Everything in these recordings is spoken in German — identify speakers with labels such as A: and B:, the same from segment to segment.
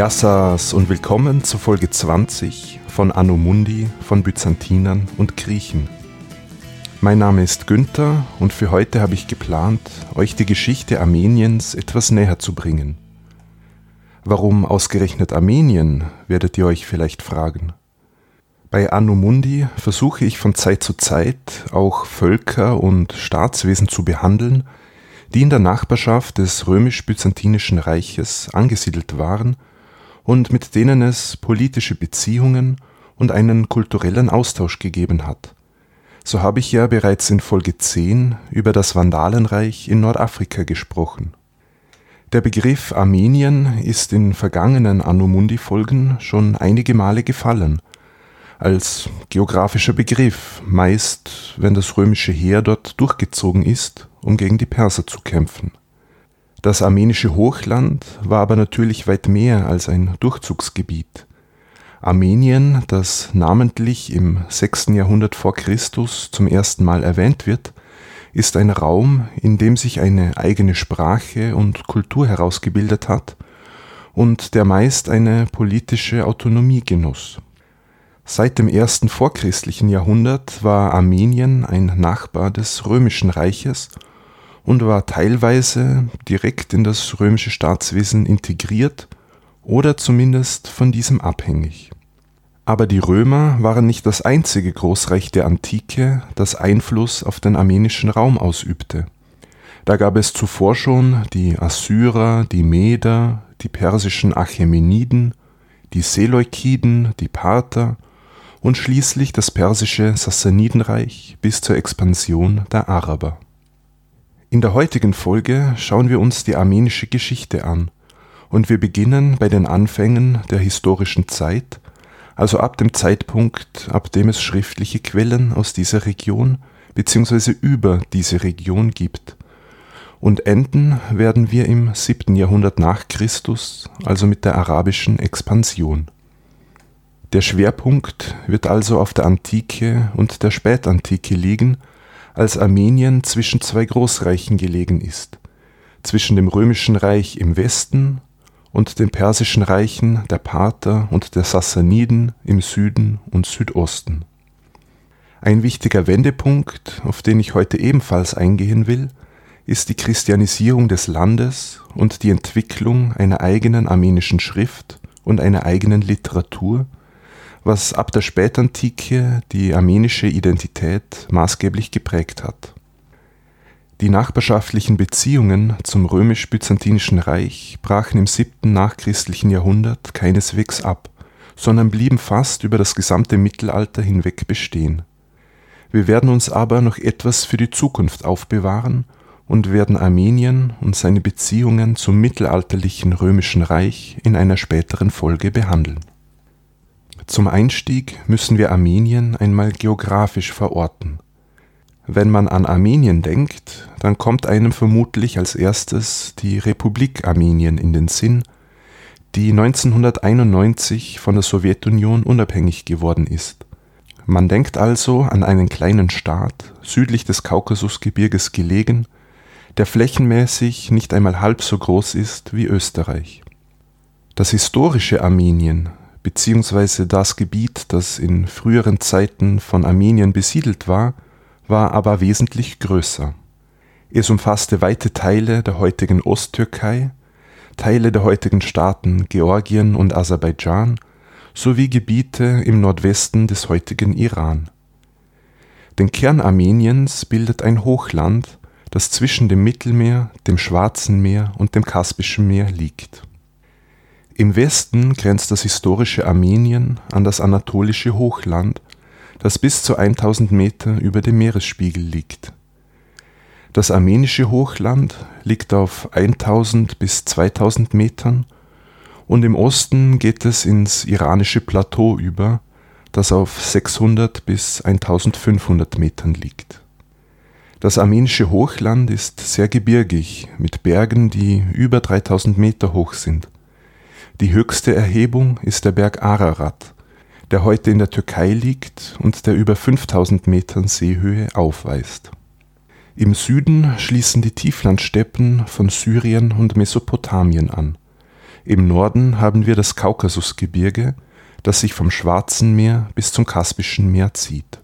A: Yassas und willkommen zur Folge 20 von Anno Mundi von Byzantinern und Griechen. Mein Name ist Günther und für heute habe ich geplant, euch die Geschichte Armeniens etwas näher zu bringen. Warum ausgerechnet Armenien, werdet ihr euch vielleicht fragen. Bei Anno Mundi versuche ich von Zeit zu Zeit auch Völker und Staatswesen zu behandeln, die in der Nachbarschaft des römisch-byzantinischen Reiches angesiedelt waren und mit denen es politische Beziehungen und einen kulturellen Austausch gegeben hat. So habe ich ja bereits in Folge 10 über das Vandalenreich in Nordafrika gesprochen. Der Begriff Armenien ist in vergangenen Anno Mundi Folgen schon einige Male gefallen, als geografischer Begriff, meist wenn das römische Heer dort durchgezogen ist, um gegen die Perser zu kämpfen. Das armenische Hochland war aber natürlich weit mehr als ein Durchzugsgebiet. Armenien, das namentlich im 6. Jahrhundert vor Christus zum ersten Mal erwähnt wird, ist ein Raum, in dem sich eine eigene Sprache und Kultur herausgebildet hat und der meist eine politische Autonomie genoss. Seit dem ersten vorchristlichen Jahrhundert war Armenien ein Nachbar des römischen Reiches und war teilweise direkt in das römische Staatswesen integriert oder zumindest von diesem abhängig. Aber die Römer waren nicht das einzige Großreich der Antike, das Einfluss auf den armenischen Raum ausübte. Da gab es zuvor schon die Assyrer, die Meder, die persischen Achämeniden, die Seleukiden, die Parther und schließlich das persische Sassanidenreich bis zur Expansion der Araber. In der heutigen Folge schauen wir uns die armenische Geschichte an und wir beginnen bei den Anfängen der historischen Zeit, also ab dem Zeitpunkt, ab dem es schriftliche Quellen aus dieser Region bzw. über diese Region gibt. Und enden werden wir im 7. Jahrhundert nach Christus, also mit der arabischen Expansion. Der Schwerpunkt wird also auf der Antike und der Spätantike liegen als Armenien zwischen zwei Großreichen gelegen ist, zwischen dem römischen Reich im Westen und den persischen Reichen der Parther und der Sassaniden im Süden und Südosten. Ein wichtiger Wendepunkt, auf den ich heute ebenfalls eingehen will, ist die Christianisierung des Landes und die Entwicklung einer eigenen armenischen Schrift und einer eigenen Literatur, was ab der Spätantike die armenische Identität maßgeblich geprägt hat. Die nachbarschaftlichen Beziehungen zum römisch-byzantinischen Reich brachen im siebten nachchristlichen Jahrhundert keineswegs ab, sondern blieben fast über das gesamte Mittelalter hinweg bestehen. Wir werden uns aber noch etwas für die Zukunft aufbewahren und werden Armenien und seine Beziehungen zum mittelalterlichen römischen Reich in einer späteren Folge behandeln zum Einstieg müssen wir Armenien einmal geografisch verorten. Wenn man an Armenien denkt, dann kommt einem vermutlich als erstes die Republik Armenien in den Sinn, die 1991 von der Sowjetunion unabhängig geworden ist. Man denkt also an einen kleinen Staat, südlich des Kaukasusgebirges gelegen, der flächenmäßig nicht einmal halb so groß ist wie Österreich. Das historische Armenien beziehungsweise das Gebiet, das in früheren Zeiten von Armenien besiedelt war, war aber wesentlich größer. Es umfasste weite Teile der heutigen Osttürkei, Teile der heutigen Staaten Georgien und Aserbaidschan sowie Gebiete im Nordwesten des heutigen Iran. Den Kern Armeniens bildet ein Hochland, das zwischen dem Mittelmeer, dem Schwarzen Meer und dem Kaspischen Meer liegt im Westen grenzt das historische Armenien an das anatolische Hochland, das bis zu 1000 Meter über dem Meeresspiegel liegt. Das armenische Hochland liegt auf 1000 bis 2000 Metern und im Osten geht es ins iranische Plateau über, das auf 600 bis 1500 Metern liegt. Das armenische Hochland ist sehr gebirgig mit Bergen, die über 3000 Meter hoch sind. Die höchste Erhebung ist der Berg Ararat, der heute in der Türkei liegt und der über 5000 Metern Seehöhe aufweist. Im Süden schließen die Tieflandsteppen von Syrien und Mesopotamien an. Im Norden haben wir das Kaukasusgebirge, das sich vom Schwarzen Meer bis zum Kaspischen Meer zieht.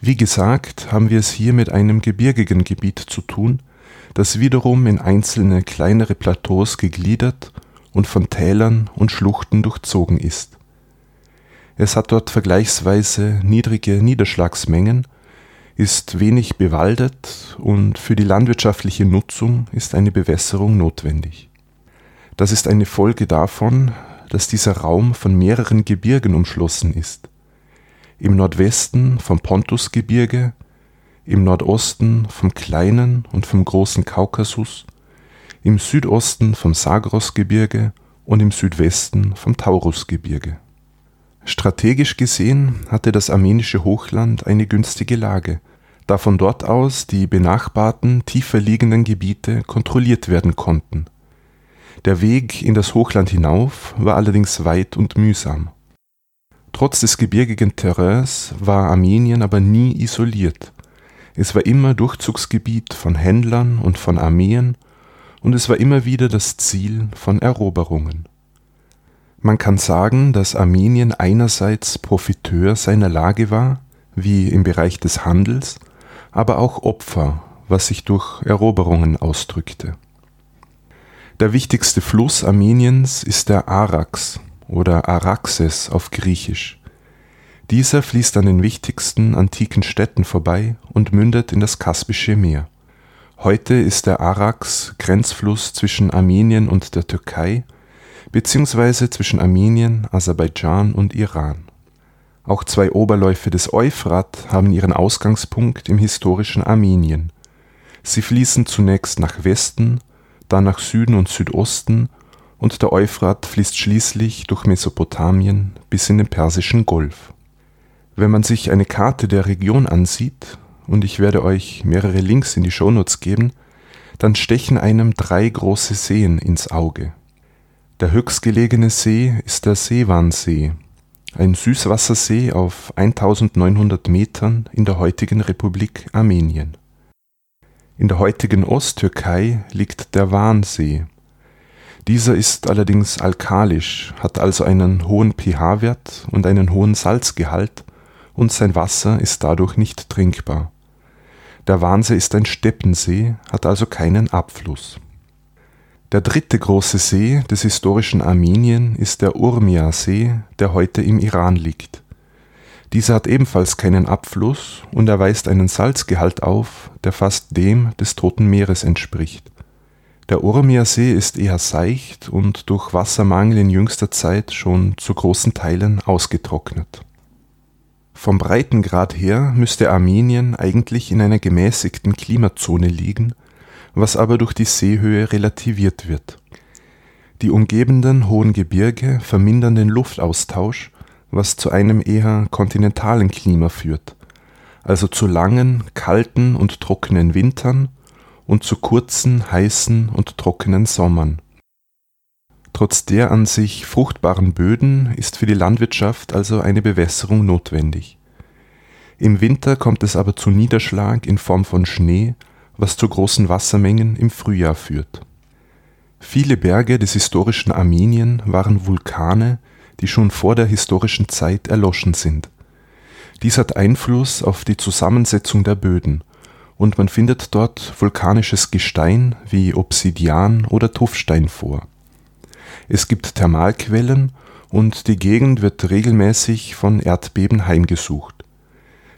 A: Wie gesagt, haben wir es hier mit einem gebirgigen Gebiet zu tun, das wiederum in einzelne kleinere Plateaus gegliedert und von Tälern und Schluchten durchzogen ist. Es hat dort vergleichsweise niedrige Niederschlagsmengen, ist wenig bewaldet und für die landwirtschaftliche Nutzung ist eine Bewässerung notwendig. Das ist eine Folge davon, dass dieser Raum von mehreren Gebirgen umschlossen ist. Im Nordwesten vom Pontusgebirge, im Nordosten vom kleinen und vom großen Kaukasus, im Südosten vom Sagrosgebirge und im Südwesten vom Taurusgebirge. Strategisch gesehen hatte das armenische Hochland eine günstige Lage, da von dort aus die benachbarten tiefer liegenden Gebiete kontrolliert werden konnten der Weg in das Hochland hinauf war allerdings weit und mühsam. Trotz des gebirgigen Terrains war Armenien aber nie isoliert. Es war immer Durchzugsgebiet von Händlern und von Armeen und es war immer wieder das Ziel von Eroberungen. Man kann sagen, dass Armenien einerseits Profiteur seiner Lage war, wie im Bereich des Handels, aber auch Opfer, was sich durch Eroberungen ausdrückte. Der wichtigste Fluss Armeniens ist der Arax oder Araxes auf Griechisch. Dieser fließt an den wichtigsten antiken Städten vorbei und mündet in das Kaspische Meer. Heute ist der Arax Grenzfluss zwischen Armenien und der Türkei beziehungsweise zwischen Armenien, Aserbaidschan und Iran. Auch zwei Oberläufe des Euphrat haben ihren Ausgangspunkt im historischen Armenien. Sie fließen zunächst nach Westen dann nach Süden und Südosten und der Euphrat fließt schließlich durch Mesopotamien bis in den Persischen Golf. Wenn man sich eine Karte der Region ansieht, und ich werde euch mehrere Links in die Shownotes geben, dann stechen einem drei große Seen ins Auge. Der höchstgelegene See ist der Seewansee, ein Süßwassersee auf 1900 Metern in der heutigen Republik Armenien. In der heutigen Osttürkei liegt der Wansee. Dieser ist allerdings alkalisch, hat also einen hohen pH-Wert und einen hohen Salzgehalt und sein Wasser ist dadurch nicht trinkbar. Der Wansee ist ein Steppensee, hat also keinen Abfluss. Der dritte große See des historischen Armenien ist der Urmia-See, der heute im Iran liegt. Dieser hat ebenfalls keinen Abfluss und er weist einen Salzgehalt auf, der fast dem des Toten Meeres entspricht. Der Urmia-See ist eher seicht und durch Wassermangel in jüngster Zeit schon zu großen Teilen ausgetrocknet. Vom Breitengrad her müsste Armenien eigentlich in einer gemäßigten Klimazone liegen, was aber durch die Seehöhe relativiert wird. Die umgebenden hohen Gebirge vermindern den Luftaustausch was zu einem eher kontinentalen Klima führt, also zu langen, kalten und trockenen Wintern und zu kurzen, heißen und trockenen Sommern. Trotz der an sich fruchtbaren Böden ist für die Landwirtschaft also eine Bewässerung notwendig. Im Winter kommt es aber zu Niederschlag in Form von Schnee, was zu großen Wassermengen im Frühjahr führt. Viele Berge des historischen Armenien waren Vulkane, die schon vor der historischen Zeit erloschen sind. Dies hat Einfluss auf die Zusammensetzung der Böden und man findet dort vulkanisches Gestein wie Obsidian oder Tuffstein vor. Es gibt Thermalquellen und die Gegend wird regelmäßig von Erdbeben heimgesucht.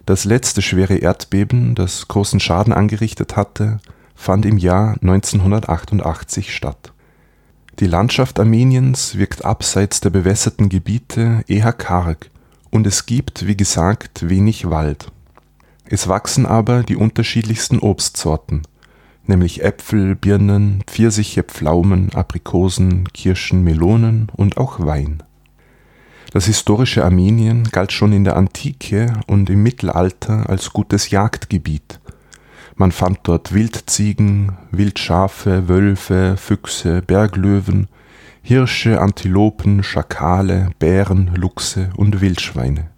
A: Das letzte schwere Erdbeben, das großen Schaden angerichtet hatte, fand im Jahr 1988 statt die Landschaft Armeniens wirkt abseits der bewässerten Gebiete eher karg und es gibt, wie gesagt, wenig Wald. Es wachsen aber die unterschiedlichsten Obstsorten, nämlich Äpfel, Birnen, Pfirsiche, Pflaumen, Aprikosen, Kirschen, Melonen und auch Wein. Das historische Armenien galt schon in der Antike und im Mittelalter als gutes Jagdgebiet man fand dort Wildziegen, Wildschafe, Wölfe, Füchse, Berglöwen, Hirsche, Antilopen, Schakale, Bären, Luchse und Wildschweine.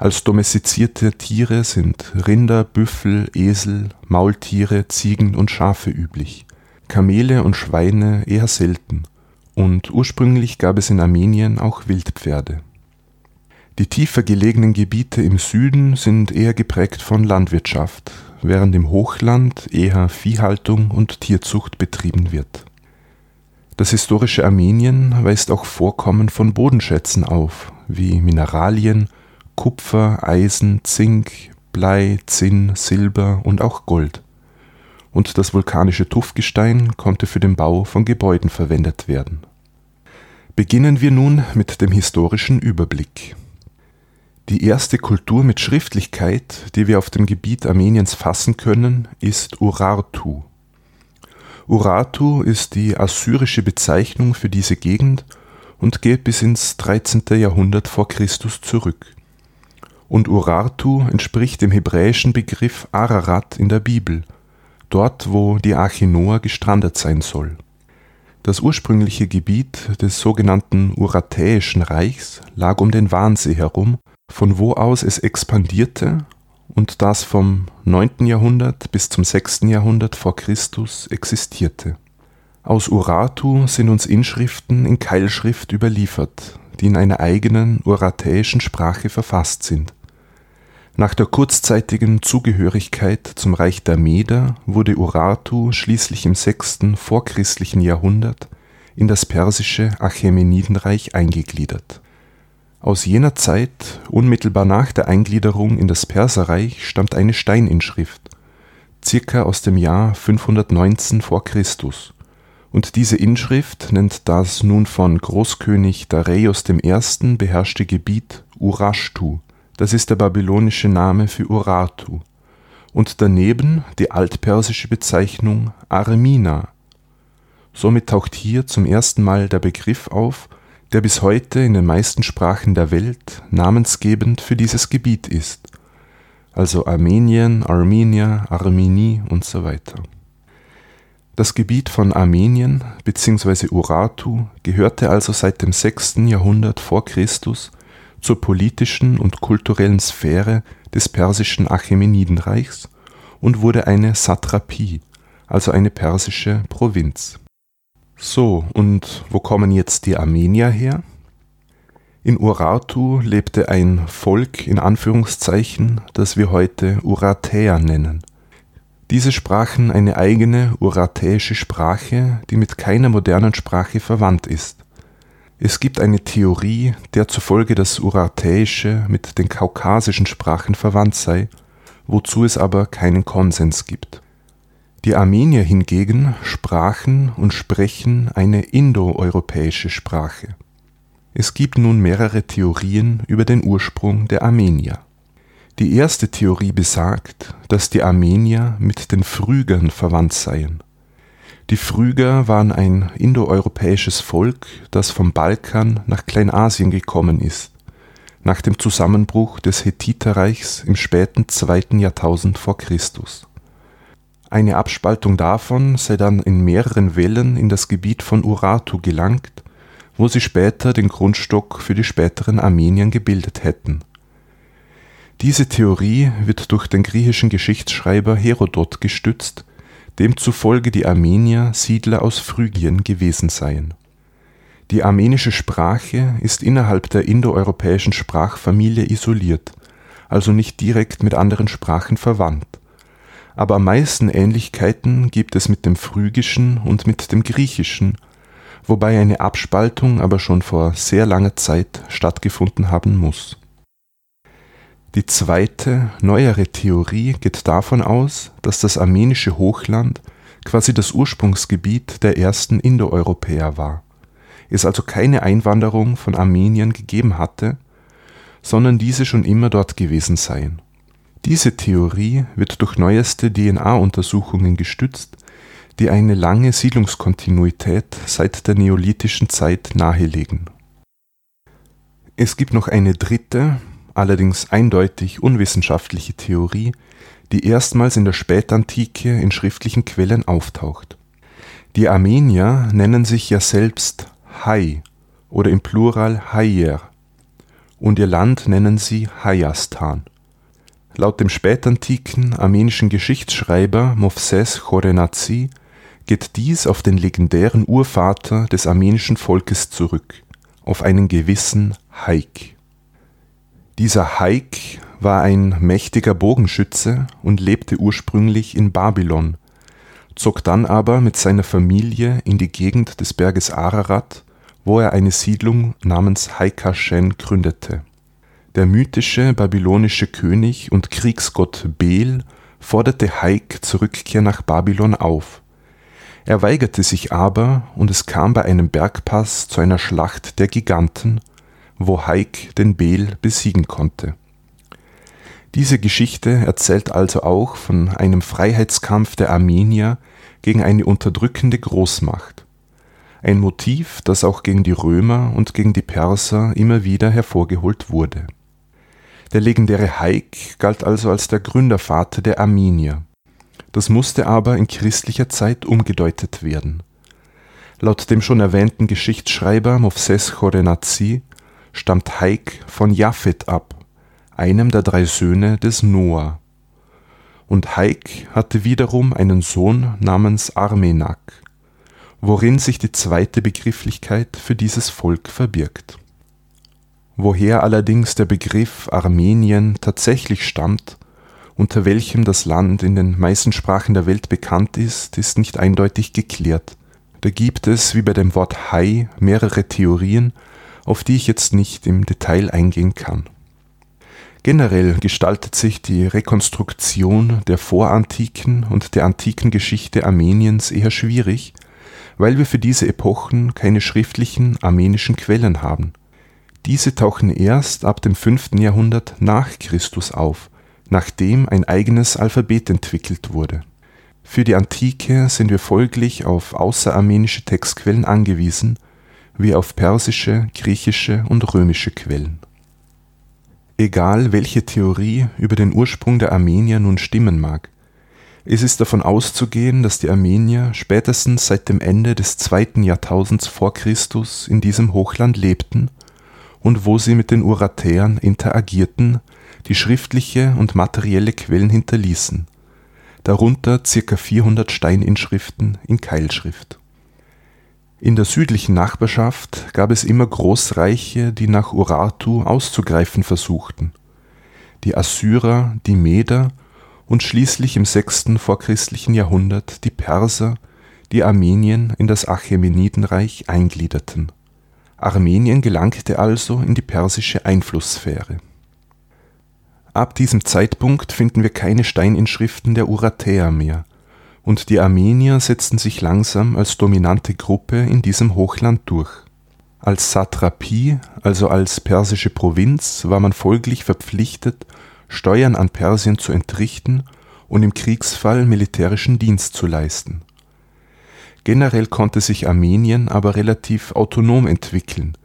A: Als domestizierte Tiere sind Rinder, Büffel, Esel, Maultiere, Ziegen und Schafe üblich. Kamele und Schweine eher selten, und ursprünglich gab es in Armenien auch Wildpferde. Die tiefer gelegenen Gebiete im Süden sind eher geprägt von Landwirtschaft, während im Hochland eher Viehhaltung und Tierzucht betrieben wird. Das historische Armenien weist auch Vorkommen von Bodenschätzen auf, wie Mineralien, Kupfer, Eisen, Zink, Blei, Zinn, Silber und auch Gold. Und das vulkanische Tuffgestein konnte für den Bau von Gebäuden verwendet werden. Beginnen wir nun mit dem historischen Überblick. Die erste Kultur mit Schriftlichkeit, die wir auf dem Gebiet Armeniens fassen können, ist Urartu. Urartu ist die assyrische Bezeichnung für diese Gegend und geht bis ins 13. Jahrhundert vor Christus zurück. Und Urartu entspricht dem hebräischen Begriff Ararat in der Bibel, dort wo die Arche Noah gestrandet sein soll. Das ursprüngliche Gebiet des sogenannten Uratäischen Reichs lag um den Warnsee herum von wo aus es expandierte und das vom 9. Jahrhundert bis zum 6. Jahrhundert vor Christus existierte. Aus Urartu sind uns Inschriften in Keilschrift überliefert, die in einer eigenen uratäischen Sprache verfasst sind. Nach der kurzzeitigen Zugehörigkeit zum Reich der Meder wurde Urartu schließlich im 6. vorchristlichen Jahrhundert in das persische Achämenidenreich eingegliedert aus jener Zeit, unmittelbar nach der Eingliederung in das Perserreich, stammt eine Steininschrift, circa aus dem Jahr 519 v. Chr. und diese Inschrift nennt das nun von Großkönig Dareios I. beherrschte Gebiet Urashtu, das ist der babylonische Name für Urartu, und daneben die altpersische Bezeichnung Armina. Somit taucht hier zum ersten Mal der Begriff auf der bis heute in den meisten Sprachen der Welt namensgebend für dieses Gebiet ist, also Armenien, Armenia, Armenie und so weiter. Das Gebiet von Armenien bzw. Urartu gehörte also seit dem 6. Jahrhundert vor Christus zur politischen und kulturellen Sphäre des persischen Achämenidenreichs und wurde eine Satrapie, also eine persische Provinz so, und wo kommen jetzt die Armenier her? In Urartu lebte ein Volk in Anführungszeichen, das wir heute Uratäer nennen. Diese sprachen eine eigene uratäische Sprache, die mit keiner modernen Sprache verwandt ist. Es gibt eine Theorie, der zufolge das Uratäische mit den kaukasischen Sprachen verwandt sei, wozu es aber keinen Konsens gibt. Die Armenier hingegen sprachen und sprechen eine indoeuropäische Sprache. Es gibt nun mehrere Theorien über den Ursprung der Armenier. Die erste Theorie besagt, dass die Armenier mit den Phrygern verwandt seien. Die Phryger waren ein indoeuropäisches Volk, das vom Balkan nach Kleinasien gekommen ist, nach dem Zusammenbruch des Hethiterreichs im späten zweiten Jahrtausend vor Christus eine Abspaltung davon sei dann in mehreren Wellen in das Gebiet von Urartu gelangt, wo sie später den Grundstock für die späteren Armenien gebildet hätten. Diese Theorie wird durch den griechischen Geschichtsschreiber Herodot gestützt, demzufolge die Armenier Siedler aus Phrygien gewesen seien. Die armenische Sprache ist innerhalb der indoeuropäischen Sprachfamilie isoliert, also nicht direkt mit anderen Sprachen verwandt aber am meisten Ähnlichkeiten gibt es mit dem Phrygischen und mit dem Griechischen, wobei eine Abspaltung aber schon vor sehr langer Zeit stattgefunden haben muss. Die zweite, neuere Theorie geht davon aus, dass das armenische Hochland quasi das Ursprungsgebiet der ersten Indoeuropäer war, es also keine Einwanderung von Armeniern gegeben hatte, sondern diese schon immer dort gewesen seien diese Theorie wird durch neueste DNA-Untersuchungen gestützt, die eine lange Siedlungskontinuität seit der neolithischen Zeit nahelegen. Es gibt noch eine dritte, allerdings eindeutig unwissenschaftliche Theorie, die erstmals in der Spätantike in schriftlichen Quellen auftaucht. Die Armenier nennen sich ja selbst Hai oder im Plural Haier und ihr Land nennen sie Hayastan Laut dem spätantiken armenischen Geschichtsschreiber Movses Chorenazi geht dies auf den legendären Urvater des armenischen Volkes zurück, auf einen gewissen Haik. Dieser Haik war ein mächtiger Bogenschütze und lebte ursprünglich in Babylon, zog dann aber mit seiner Familie in die Gegend des Berges Ararat, wo er eine Siedlung namens Haikashen gründete. Der mythische babylonische König und Kriegsgott Bel forderte Haik zur Rückkehr nach Babylon auf. Er weigerte sich aber und es kam bei einem Bergpass zu einer Schlacht der Giganten, wo Haik den Bel besiegen konnte. Diese Geschichte erzählt also auch von einem Freiheitskampf der Armenier gegen eine unterdrückende Großmacht. Ein Motiv, das auch gegen die Römer und gegen die Perser immer wieder hervorgeholt wurde. Der legendäre Haik galt also als der Gründervater der Armenier. Das musste aber in christlicher Zeit umgedeutet werden. Laut dem schon erwähnten Geschichtsschreiber Movses Chorenazi stammt Haik von Japhet ab, einem der drei Söhne des Noah. Und Haik hatte wiederum einen Sohn namens Armenak, worin sich die zweite Begrifflichkeit für dieses Volk verbirgt. Woher allerdings der Begriff Armenien tatsächlich stammt, unter welchem das Land in den meisten Sprachen der Welt bekannt ist, ist nicht eindeutig geklärt. Da gibt es, wie bei dem Wort Hai, mehrere Theorien, auf die ich jetzt nicht im Detail eingehen kann. Generell gestaltet sich die Rekonstruktion der vorantiken und der antiken Geschichte Armeniens eher schwierig, weil wir für diese Epochen keine schriftlichen armenischen Quellen haben. Diese tauchen erst ab dem 5. Jahrhundert nach Christus auf, nachdem ein eigenes Alphabet entwickelt wurde. Für die Antike sind wir folglich auf außerarmenische Textquellen angewiesen, wie auf persische, griechische und römische Quellen. Egal welche Theorie über den Ursprung der Armenier nun stimmen mag, es ist davon auszugehen, dass die Armenier spätestens seit dem Ende des zweiten Jahrtausends vor Christus in diesem Hochland lebten und wo sie mit den Uratäern interagierten, die schriftliche und materielle Quellen hinterließen, darunter ca. 400 Steininschriften in Keilschrift. In der südlichen Nachbarschaft gab es immer Großreiche, die nach Urartu auszugreifen versuchten. Die Assyrer, die Meder und schließlich im 6. vorchristlichen Jahrhundert die Perser, die Armenien in das Achämenidenreich eingliederten Armenien gelangte also in die persische Einflusssphäre. Ab diesem Zeitpunkt finden wir keine Steininschriften der Uratäer mehr, und die Armenier setzten sich langsam als dominante Gruppe in diesem Hochland durch. Als Satrapie, also als persische Provinz, war man folglich verpflichtet, Steuern an Persien zu entrichten und im Kriegsfall militärischen Dienst zu leisten Generell konnte sich Armenien aber relativ autonom entwickeln,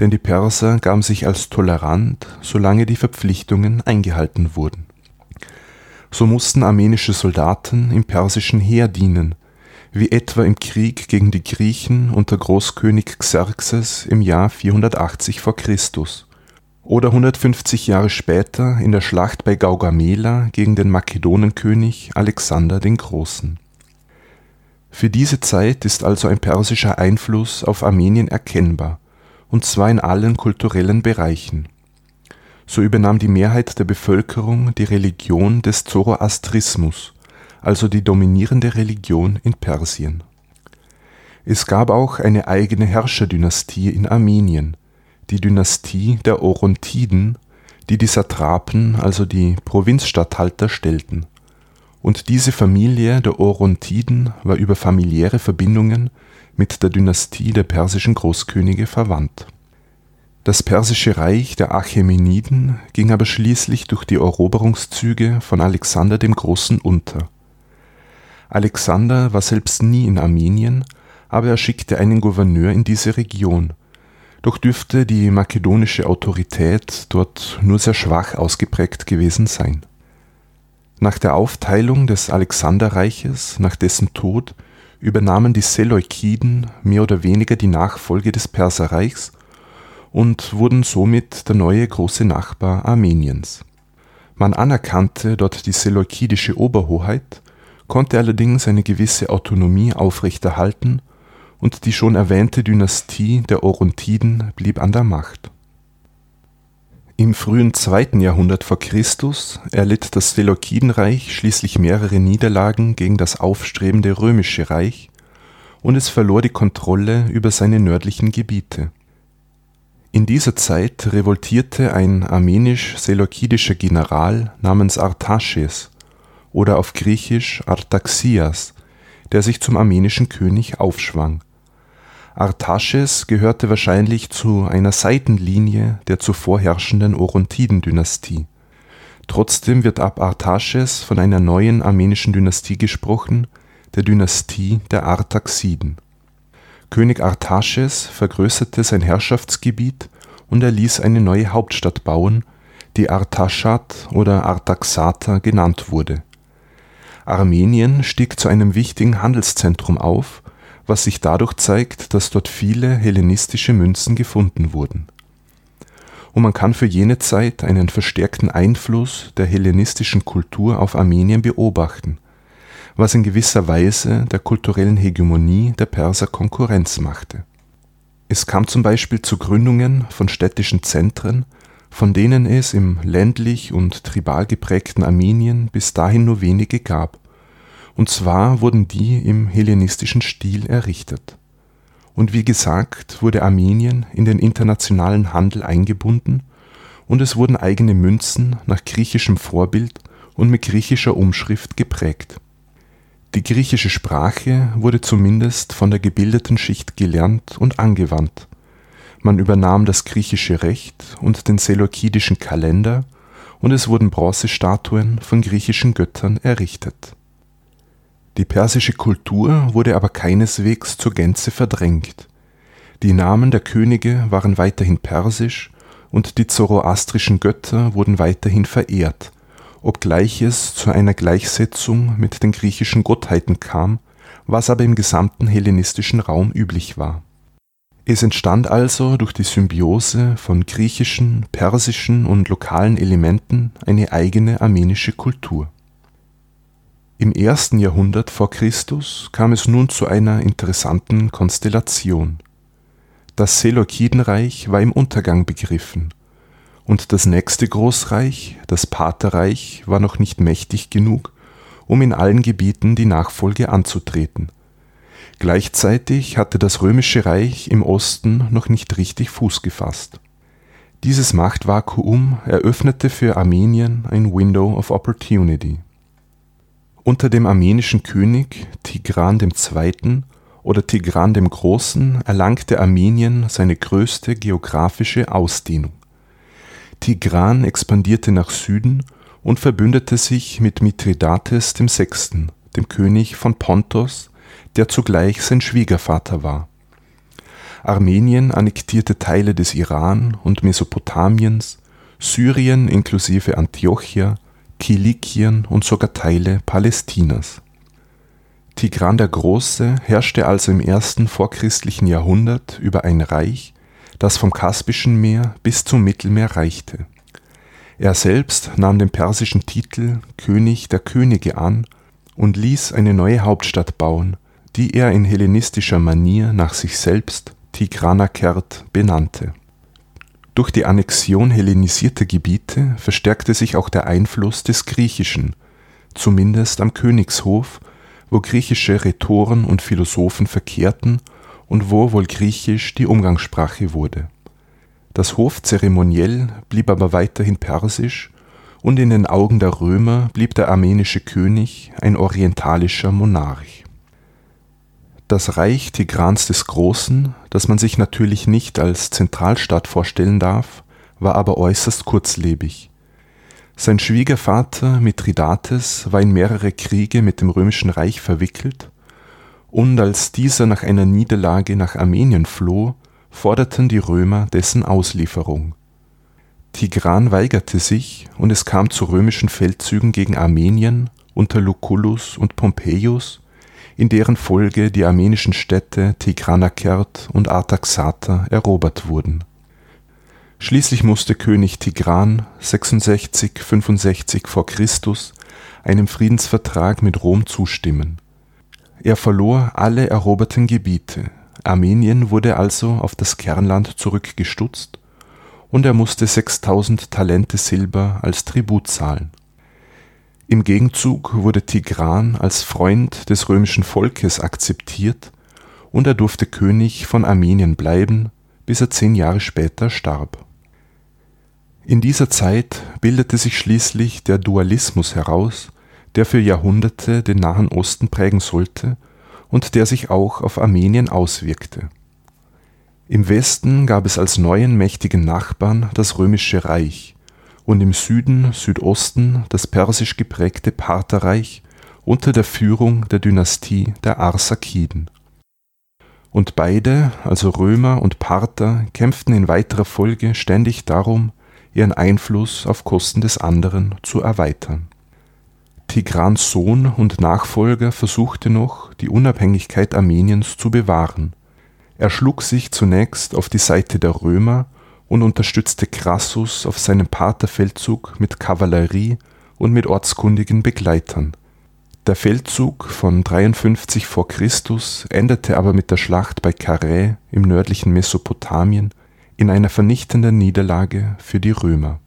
A: denn die Perser gaben sich als tolerant, solange die Verpflichtungen eingehalten wurden. So mussten armenische Soldaten im persischen Heer dienen, wie etwa im Krieg gegen die Griechen unter Großkönig Xerxes im Jahr 480 v. Chr. oder 150 Jahre später in der Schlacht bei Gaugamela gegen den Makedonenkönig Alexander den Großen für diese Zeit ist also ein persischer Einfluss auf Armenien erkennbar, und zwar in allen kulturellen Bereichen. So übernahm die Mehrheit der Bevölkerung die Religion des Zoroastrismus, also die dominierende Religion in Persien. Es gab auch eine eigene Herrscherdynastie in Armenien, die Dynastie der Orontiden, die die Satrapen, also die Provinzstatthalter, stellten und diese Familie der Orontiden war über familiäre Verbindungen mit der Dynastie der persischen Großkönige verwandt. Das persische Reich der Achämeniden ging aber schließlich durch die Eroberungszüge von Alexander dem Großen unter. Alexander war selbst nie in Armenien, aber er schickte einen Gouverneur in diese Region, doch dürfte die makedonische Autorität dort nur sehr schwach ausgeprägt gewesen sein nach der Aufteilung des Alexanderreiches nach dessen Tod übernahmen die Seleukiden mehr oder weniger die Nachfolge des Perserreichs und wurden somit der neue große Nachbar Armeniens. Man anerkannte dort die seleukidische Oberhoheit, konnte allerdings eine gewisse Autonomie aufrechterhalten und die schon erwähnte Dynastie der Orontiden blieb an der Macht. Im frühen zweiten Jahrhundert vor Christus erlitt das Seleukidenreich schließlich mehrere Niederlagen gegen das aufstrebende Römische Reich und es verlor die Kontrolle über seine nördlichen Gebiete. In dieser Zeit revoltierte ein armenisch-seleukidischer General namens Artaches oder auf Griechisch Artaxias, der sich zum armenischen König aufschwang Artaches gehörte wahrscheinlich zu einer Seitenlinie der zuvor herrschenden Orontiden-Dynastie. Trotzdem wird ab Artaches von einer neuen armenischen Dynastie gesprochen, der Dynastie der Artaxiden. König Artaches vergrößerte sein Herrschaftsgebiet und er ließ eine neue Hauptstadt bauen, die Artaschat oder Artaxata genannt wurde. Armenien stieg zu einem wichtigen Handelszentrum auf was sich dadurch zeigt, dass dort viele hellenistische Münzen gefunden wurden. Und man kann für jene Zeit einen verstärkten Einfluss der hellenistischen Kultur auf Armenien beobachten, was in gewisser Weise der kulturellen Hegemonie der Perser Konkurrenz machte. Es kam zum Beispiel zu Gründungen von städtischen Zentren, von denen es im ländlich und tribal geprägten Armenien bis dahin nur wenige gab und zwar wurden die im hellenistischen Stil errichtet. Und wie gesagt, wurde Armenien in den internationalen Handel eingebunden und es wurden eigene Münzen nach griechischem Vorbild und mit griechischer Umschrift geprägt. Die griechische Sprache wurde zumindest von der gebildeten Schicht gelernt und angewandt. Man übernahm das griechische Recht und den seleukidischen Kalender und es wurden Bronzestatuen von griechischen Göttern errichtet die persische Kultur wurde aber keineswegs zur Gänze verdrängt. Die Namen der Könige waren weiterhin persisch und die zoroastrischen Götter wurden weiterhin verehrt, obgleich es zu einer Gleichsetzung mit den griechischen Gottheiten kam, was aber im gesamten hellenistischen Raum üblich war. Es entstand also durch die Symbiose von griechischen, persischen und lokalen Elementen eine eigene armenische Kultur im ersten Jahrhundert vor Christus kam es nun zu einer interessanten Konstellation. Das Seleukidenreich war im Untergang begriffen, und das nächste Großreich, das Partherreich, war noch nicht mächtig genug, um in allen Gebieten die Nachfolge anzutreten. Gleichzeitig hatte das römische Reich im Osten noch nicht richtig Fuß gefasst. Dieses Machtvakuum eröffnete für Armenien ein Window of Opportunity unter dem armenischen König Tigran II. oder Tigran dem Großen erlangte Armenien seine größte geografische Ausdehnung. Tigran expandierte nach Süden und verbündete sich mit Mithridates VI., dem König von Pontos, der zugleich sein Schwiegervater war. Armenien annektierte Teile des Iran und Mesopotamiens, Syrien inklusive Antiochia Kilikien und sogar Teile Palästinas. Tigran der Große herrschte also im ersten vorchristlichen Jahrhundert über ein Reich, das vom Kaspischen Meer bis zum Mittelmeer reichte. Er selbst nahm den persischen Titel König der Könige an und ließ eine neue Hauptstadt bauen, die er in hellenistischer Manier nach sich selbst Tigranakert benannte durch die Annexion hellenisierter Gebiete verstärkte sich auch der Einfluss des Griechischen, zumindest am Königshof, wo griechische Rhetoren und Philosophen verkehrten und wo wohl Griechisch die Umgangssprache wurde. Das Hofzeremoniell blieb aber weiterhin persisch und in den Augen der Römer blieb der armenische König ein orientalischer Monarch das Reich Tigrans des Großen, das man sich natürlich nicht als Zentralstaat vorstellen darf, war aber äußerst kurzlebig. Sein Schwiegervater Mithridates war in mehrere Kriege mit dem römischen Reich verwickelt, und als dieser nach einer Niederlage nach Armenien floh, forderten die Römer dessen Auslieferung. Tigran weigerte sich, und es kam zu römischen Feldzügen gegen Armenien unter Lucullus und Pompeius in deren Folge die armenischen Städte Tigranakert und Artaxata erobert wurden. Schließlich musste König Tigran 66/65 v. Chr. einem Friedensvertrag mit Rom zustimmen. Er verlor alle eroberten Gebiete, Armenien wurde also auf das Kernland zurückgestutzt und er musste 6000 Talente Silber als Tribut zahlen. Im Gegenzug wurde Tigran als Freund des römischen Volkes akzeptiert und er durfte König von Armenien bleiben, bis er zehn Jahre später starb. In dieser Zeit bildete sich schließlich der Dualismus heraus, der für Jahrhunderte den Nahen Osten prägen sollte und der sich auch auf Armenien auswirkte. Im Westen gab es als neuen mächtigen Nachbarn das römische Reich und im Süden, Südosten das persisch geprägte Partherreich unter der Führung der Dynastie der Arsakiden. Und beide, also Römer und Parther, kämpften in weiterer Folge ständig darum, ihren Einfluss auf Kosten des anderen zu erweitern Tigrans Sohn und Nachfolger versuchte noch, die Unabhängigkeit Armeniens zu bewahren. Er schlug sich zunächst auf die Seite der Römer und unterstützte Crassus auf seinem Partherfeldzug mit Kavallerie und mit ortskundigen Begleitern. Der Feldzug von 53 v. Chr. endete aber mit der Schlacht bei Karä im nördlichen Mesopotamien in einer vernichtenden Niederlage für die Römer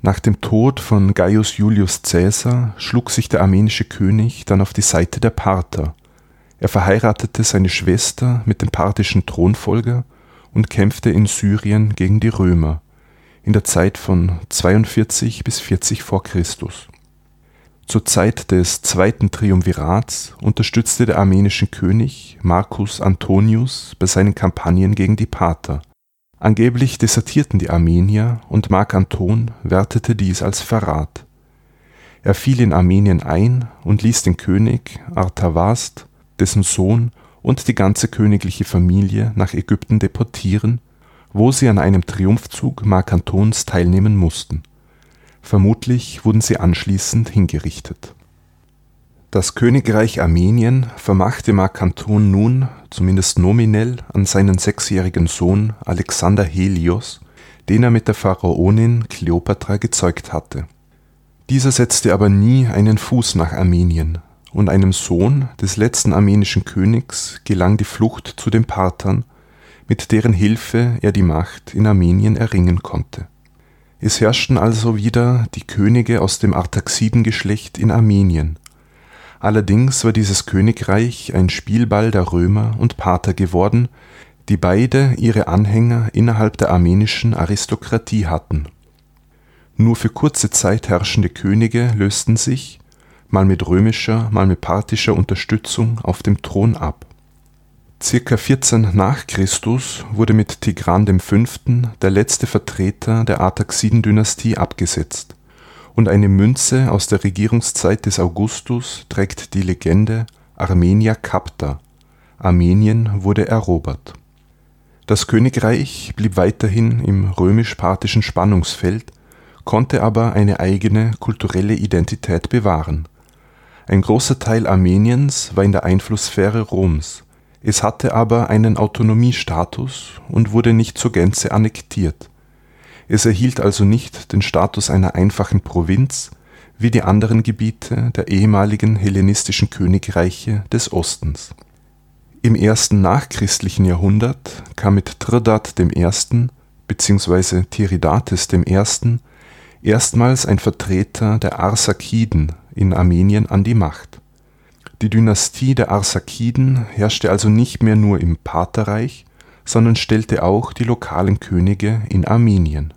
A: nach dem Tod von Gaius Julius Caesar schlug sich der armenische König dann auf die Seite der Parther. Er verheiratete seine Schwester mit dem parthischen Thronfolger und kämpfte in Syrien gegen die Römer in der Zeit von 42 bis 40 v. Chr. Zur Zeit des zweiten Triumvirats unterstützte der armenische König Marcus Antonius bei seinen Kampagnen gegen die Parther Angeblich desertierten die Armenier und Mark Anton wertete dies als Verrat. Er fiel in Armenien ein und ließ den König Artavast, dessen Sohn und die ganze königliche Familie nach Ägypten deportieren, wo sie an einem Triumphzug Mark Antons teilnehmen mussten. Vermutlich wurden sie anschließend hingerichtet das Königreich Armenien vermachte Mark Anton nun, zumindest nominell, an seinen sechsjährigen Sohn Alexander Helios, den er mit der Pharaonin Kleopatra gezeugt hatte. Dieser setzte aber nie einen Fuß nach Armenien, und einem Sohn des letzten armenischen Königs gelang die Flucht zu den Parthern, mit deren Hilfe er die Macht in Armenien erringen konnte. Es herrschten also wieder die Könige aus dem Artaxidengeschlecht in Armenien, Allerdings war dieses Königreich ein Spielball der Römer und Parther geworden, die beide ihre Anhänger innerhalb der armenischen Aristokratie hatten. Nur für kurze Zeit herrschende Könige lösten sich, mal mit römischer, mal mit parthischer Unterstützung, auf dem Thron ab. Circa 14 nach Christus wurde mit Tigran V. der letzte Vertreter der Artaxiden-Dynastie abgesetzt und eine Münze aus der Regierungszeit des Augustus trägt die Legende Armenia capta (Armenien wurde erobert). Das Königreich blieb weiterhin im römisch-parthischen Spannungsfeld, konnte aber eine eigene kulturelle Identität bewahren. Ein großer Teil Armeniens war in der Einflusssphäre Roms, es hatte aber einen Autonomiestatus und wurde nicht zur Gänze annektiert es erhielt also nicht den Status einer einfachen Provinz wie die anderen Gebiete der ehemaligen hellenistischen Königreiche des Ostens. Im ersten nachchristlichen Jahrhundert kam mit Trdat I. bzw. Tiridates I. erstmals ein Vertreter der Arsakiden in Armenien an die Macht. Die Dynastie der Arsakiden herrschte also nicht mehr nur im Partherreich, sondern stellte auch die lokalen Könige in Armenien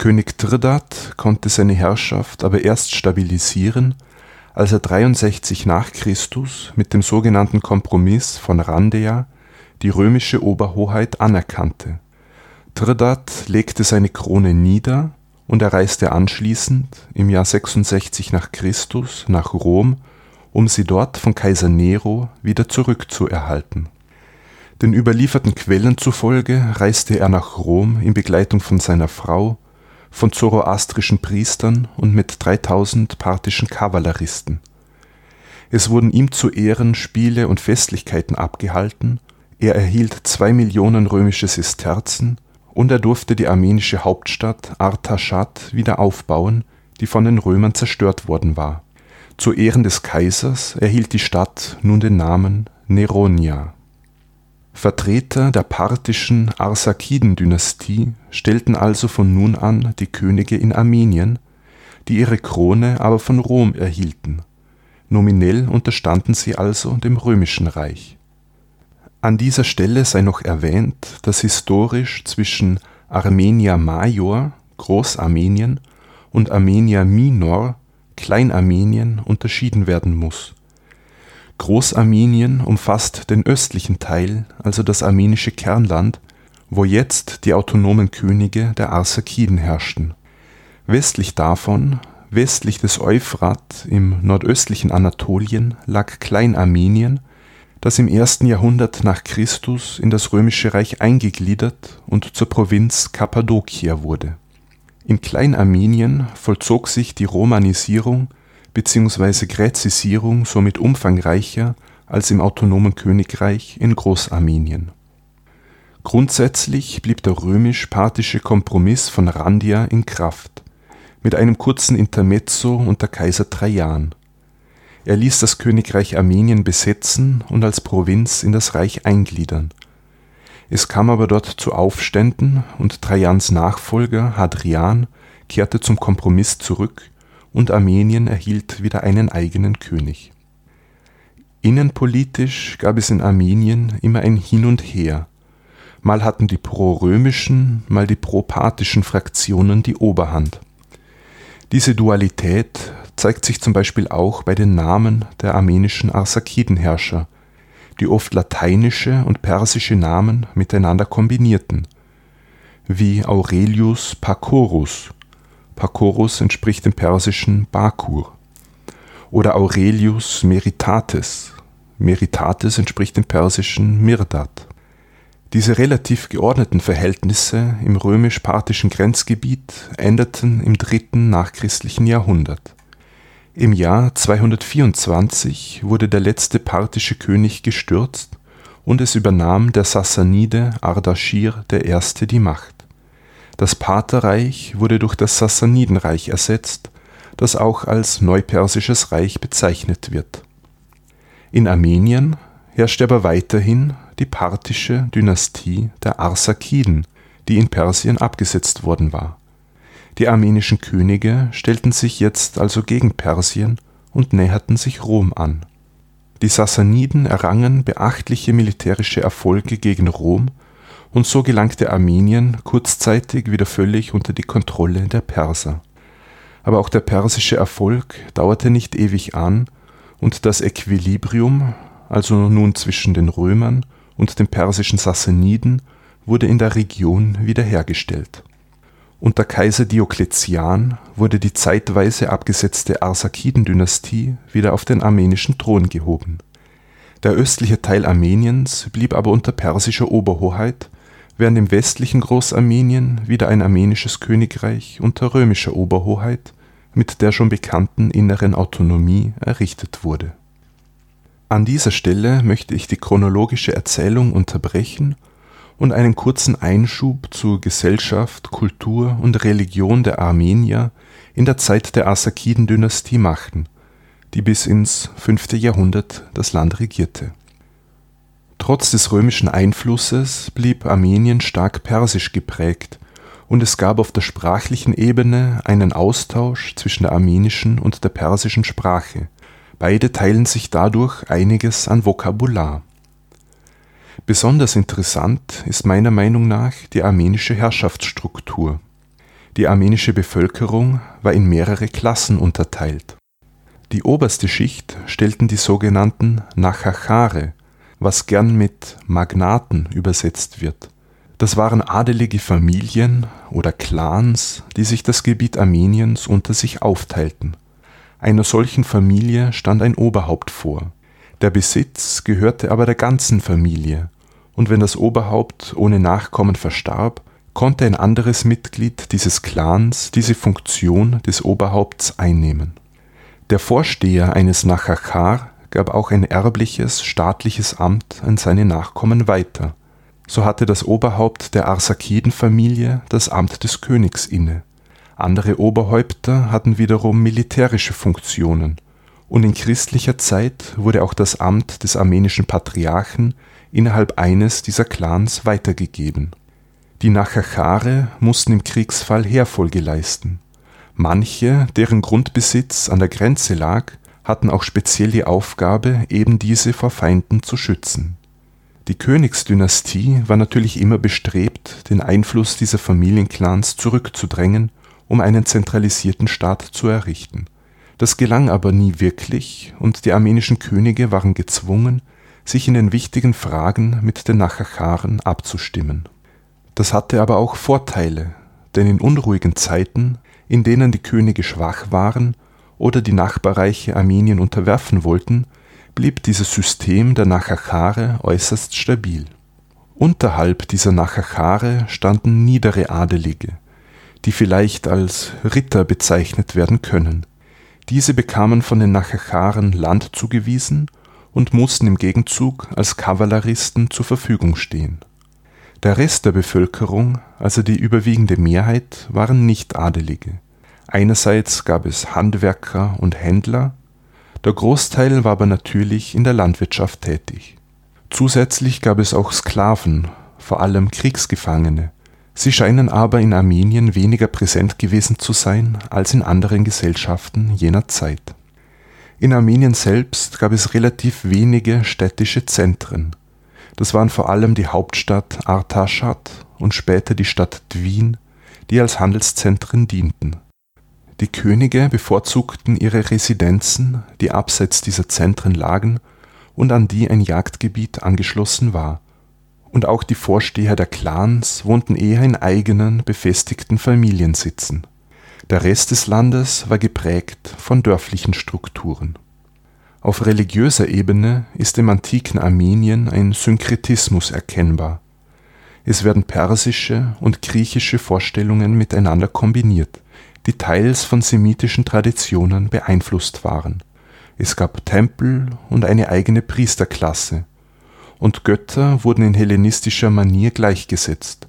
A: König Trdat konnte seine Herrschaft aber erst stabilisieren, als er 63 nach Christus mit dem sogenannten Kompromiss von Randea die römische Oberhoheit anerkannte. Trdat legte seine Krone nieder und er reiste anschließend im Jahr 66 nach Christus nach Rom, um sie dort von Kaiser Nero wieder zurückzuerhalten. Den überlieferten Quellen zufolge reiste er nach Rom in Begleitung von seiner Frau von zoroastrischen Priestern und mit 3000 parthischen Kavalleristen. Es wurden ihm zu Ehren Spiele und Festlichkeiten abgehalten, er erhielt zwei Millionen römische Sesterzen und er durfte die armenische Hauptstadt Artashat wieder aufbauen, die von den Römern zerstört worden war. Zu Ehren des Kaisers erhielt die Stadt nun den Namen Neronia. Vertreter der parthischen Arsakiden-Dynastie stellten also von nun an die Könige in Armenien, die ihre Krone aber von Rom erhielten. Nominell unterstanden sie also dem römischen Reich. An dieser Stelle sei noch erwähnt, dass historisch zwischen Armenia Major (Großarmenien) und Armenia Minor (Kleinarmenien) unterschieden werden muss. Großarmenien umfasst den östlichen Teil, also das armenische Kernland, wo jetzt die autonomen Könige der Arsakiden herrschten. Westlich davon, westlich des Euphrat im nordöstlichen Anatolien lag Kleinarmenien, das im ersten Jahrhundert nach Christus in das römische Reich eingegliedert und zur Provinz Kappadokia wurde in Kleinarmenien vollzog sich die Romanisierung bzw. Gräzisierung somit umfangreicher als im autonomen Königreich in Großarmenien. Grundsätzlich blieb der römisch-parthische Kompromiss von Randia in Kraft, mit einem kurzen Intermezzo unter Kaiser Trajan. Er ließ das Königreich Armenien besetzen und als Provinz in das Reich eingliedern es kam aber dort zu Aufständen und Trajans Nachfolger Hadrian kehrte zum Kompromiss zurück und Armenien erhielt wieder einen eigenen König. Innenpolitisch gab es in Armenien immer ein Hin und Her. Mal hatten die pro-römischen, mal die pro-parthischen Fraktionen die Oberhand. Diese Dualität zeigt sich zum Beispiel auch bei den Namen der armenischen Arsakidenherrscher – die oft lateinische und persische Namen miteinander kombinierten, wie Aurelius Pacorus (Pacorus entspricht dem persischen Bakur) oder Aurelius Meritates (Meritates entspricht dem persischen Mirdad). Diese relativ geordneten Verhältnisse im römisch-parthischen Grenzgebiet änderten im dritten nachchristlichen Jahrhundert im Jahr 224 wurde der letzte parthische König gestürzt und es übernahm der Sassanide Ardaschir I. die Macht. Das Partherreich wurde durch das Sassanidenreich ersetzt, das auch als Neupersisches Reich bezeichnet wird. In Armenien herrschte aber weiterhin die parthische Dynastie der Arsakiden, die in Persien abgesetzt worden war die armenischen Könige stellten sich jetzt also gegen Persien und näherten sich Rom an. Die Sassaniden errangen beachtliche militärische Erfolge gegen Rom und so gelangte Armenien kurzzeitig wieder völlig unter die Kontrolle der Perser. Aber auch der persische Erfolg dauerte nicht ewig an und das Äquilibrium, also nun zwischen den Römern und den persischen Sassaniden, wurde in der Region wiederhergestellt unter Kaiser Diokletian wurde die zeitweise abgesetzte Arsakiden-Dynastie wieder auf den armenischen Thron gehoben. Der östliche Teil Armeniens blieb aber unter persischer Oberhoheit, während im westlichen Großarmenien wieder ein armenisches Königreich unter römischer Oberhoheit mit der schon bekannten inneren Autonomie errichtet wurde. An dieser Stelle möchte ich die chronologische Erzählung unterbrechen und einen kurzen Einschub zur Gesellschaft, Kultur und Religion der Armenier in der Zeit der Arsakiden-Dynastie machten, die bis ins 5. Jahrhundert das Land regierte. Trotz des römischen Einflusses blieb Armenien stark persisch geprägt und es gab auf der sprachlichen Ebene einen Austausch zwischen der armenischen und der persischen Sprache. Beide teilen sich dadurch einiges an Vokabular Besonders interessant ist meiner Meinung nach die armenische Herrschaftsstruktur. Die armenische Bevölkerung war in mehrere Klassen unterteilt. Die oberste Schicht stellten die sogenannten Nachachare, was gern mit Magnaten übersetzt wird. Das waren adelige Familien oder Clans, die sich das Gebiet Armeniens unter sich aufteilten. Einer solchen Familie stand ein Oberhaupt vor. Der Besitz gehörte aber der ganzen Familie und wenn das Oberhaupt ohne Nachkommen verstarb, konnte ein anderes Mitglied dieses Clans diese Funktion des Oberhaupts einnehmen. Der Vorsteher eines Nachachar gab auch ein erbliches staatliches Amt an seine Nachkommen weiter. So hatte das Oberhaupt der Arsakiden-Familie das Amt des Königs inne. Andere Oberhäupter hatten wiederum militärische Funktionen, und in christlicher Zeit wurde auch das Amt des armenischen Patriarchen innerhalb eines dieser Clans weitergegeben. Die Nachachare mussten im Kriegsfall Heerfolge leisten. Manche, deren Grundbesitz an der Grenze lag, hatten auch speziell die Aufgabe, eben diese vor Feinden zu schützen. Die Königsdynastie war natürlich immer bestrebt, den Einfluss dieser Familienclans zurückzudrängen, um einen zentralisierten Staat zu errichten. Das gelang aber nie wirklich, und die armenischen Könige waren gezwungen, sich in den wichtigen Fragen mit den Nachacharen abzustimmen. Das hatte aber auch Vorteile, denn in unruhigen Zeiten, in denen die Könige schwach waren oder die Nachbarreiche Armenien unterwerfen wollten, blieb dieses System der Nachachare äußerst stabil. Unterhalb dieser Nachachare standen niedere Adelige, die vielleicht als Ritter bezeichnet werden können. Diese bekamen von den Nachacharen Land zugewiesen und mussten im Gegenzug als Kavalleristen zur Verfügung stehen. Der Rest der Bevölkerung, also die überwiegende Mehrheit, waren Nicht-Adelige. Einerseits gab es Handwerker und Händler, der Großteil war aber natürlich in der Landwirtschaft tätig. Zusätzlich gab es auch Sklaven, vor allem Kriegsgefangene. Sie scheinen aber in Armenien weniger präsent gewesen zu sein als in anderen Gesellschaften jener Zeit. In Armenien selbst gab es relativ wenige städtische Zentren. Das waren vor allem die Hauptstadt Artashat und später die Stadt Dwin, die als Handelszentren dienten. Die Könige bevorzugten ihre Residenzen, die abseits dieser Zentren lagen und an die ein Jagdgebiet angeschlossen war, und auch die Vorsteher der Clans wohnten eher in eigenen, befestigten Familiensitzen. Der Rest des Landes war geprägt von dörflichen Strukturen. Auf religiöser Ebene ist im antiken Armenien ein Synkretismus erkennbar. Es werden persische und griechische Vorstellungen miteinander kombiniert die teils von semitischen Traditionen beeinflusst waren. Es gab Tempel und eine eigene Priesterklasse, und Götter wurden in hellenistischer Manier gleichgesetzt.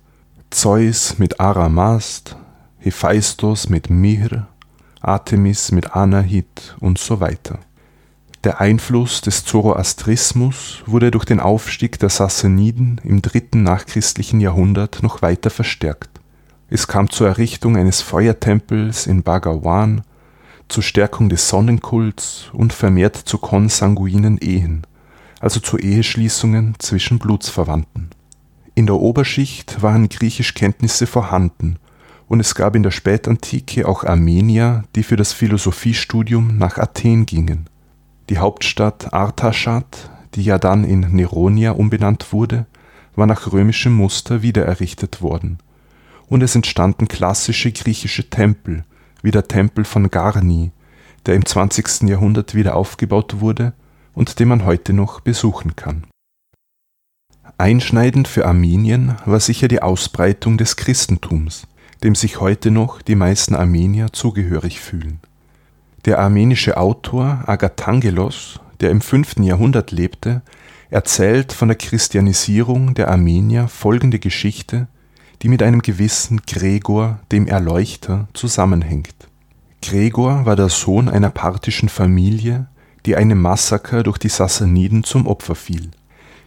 A: Zeus mit Aramast, Hephaistos mit Mir, Artemis mit Anahit und so weiter. Der Einfluss des Zoroastrismus wurde durch den Aufstieg der Sassaniden im dritten nachchristlichen Jahrhundert noch weiter verstärkt. Es kam zur Errichtung eines Feuertempels in Bhagawan, zur Stärkung des Sonnenkults und vermehrt zu konsanguinen Ehen, also zu Eheschließungen zwischen Blutsverwandten. In der Oberschicht waren Griechischkenntnisse vorhanden und es gab in der Spätantike auch Armenier, die für das Philosophiestudium nach Athen gingen. Die Hauptstadt Artashat, die ja dann in Neronia umbenannt wurde, war nach römischem Muster wiedererrichtet worden und es entstanden klassische griechische Tempel, wie der Tempel von Garni, der im 20. Jahrhundert wieder aufgebaut wurde und den man heute noch besuchen kann. Einschneidend für Armenien war sicher die Ausbreitung des Christentums, dem sich heute noch die meisten Armenier zugehörig fühlen. Der armenische Autor Agathangelos, der im 5. Jahrhundert lebte, erzählt von der Christianisierung der Armenier folgende Geschichte, die mit einem gewissen Gregor dem Erleuchter zusammenhängt. Gregor war der Sohn einer parthischen Familie, die einem Massaker durch die Sassaniden zum Opfer fiel.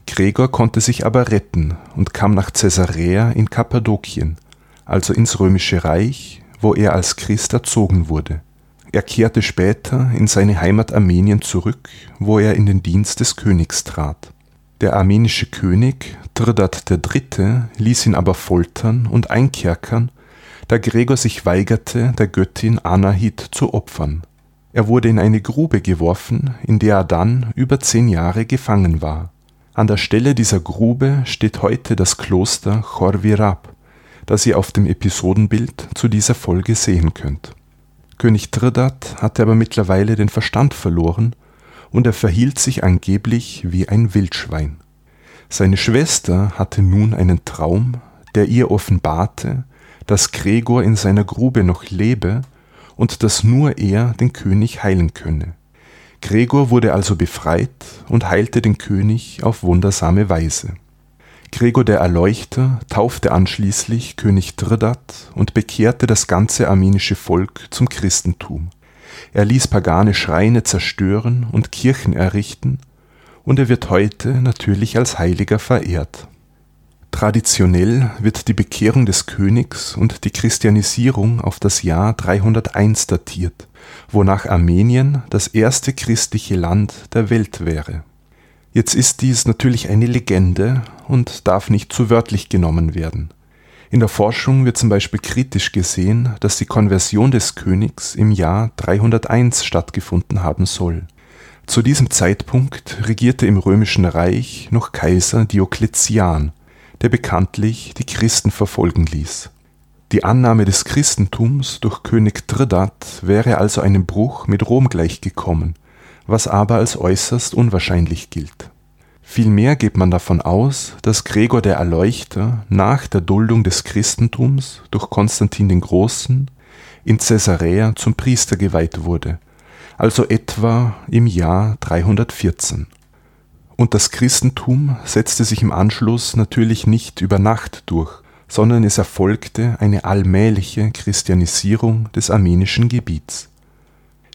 A: Gregor konnte sich aber retten und kam nach Caesarea in Kappadokien, also ins römische Reich, wo er als Christ erzogen wurde. Er kehrte später in seine Heimat Armenien zurück, wo er in den Dienst des Königs trat. Der armenische König Trdat III. ließ ihn aber foltern und einkerkern, da Gregor sich weigerte, der Göttin Anahit zu opfern. Er wurde in eine Grube geworfen, in der er dann über zehn Jahre gefangen war. An der Stelle dieser Grube steht heute das Kloster Chorvirab, das ihr auf dem Episodenbild zu dieser Folge sehen könnt. König Trdat hatte aber mittlerweile den Verstand verloren und er verhielt sich angeblich wie ein Wildschwein. Seine Schwester hatte nun einen Traum, der ihr offenbarte, dass Gregor in seiner Grube noch lebe und dass nur er den König heilen könne. Gregor wurde also befreit und heilte den König auf wundersame Weise. Gregor der Erleuchter taufte anschließend König Trdat und bekehrte das ganze armenische Volk zum Christentum. Er ließ pagane Schreine zerstören und Kirchen errichten, und er wird heute natürlich als Heiliger verehrt. Traditionell wird die Bekehrung des Königs und die Christianisierung auf das Jahr 301 datiert, wonach Armenien das erste christliche Land der Welt wäre Jetzt ist dies natürlich eine Legende und darf nicht zu wörtlich genommen werden. In der Forschung wird zum Beispiel kritisch gesehen, dass die Konversion des Königs im Jahr 301 stattgefunden haben soll. Zu diesem Zeitpunkt regierte im römischen Reich noch Kaiser Diokletian, der bekanntlich die Christen verfolgen ließ. Die Annahme des Christentums durch König Trdat wäre also einem Bruch mit Rom gleichgekommen was aber als äußerst unwahrscheinlich gilt. Vielmehr geht man davon aus, dass Gregor der Erleuchter nach der Duldung des Christentums durch Konstantin den Großen in Caesarea zum Priester geweiht wurde, also etwa im Jahr 314. Und das Christentum setzte sich im Anschluss natürlich nicht über Nacht durch, sondern es erfolgte eine allmähliche Christianisierung des armenischen Gebiets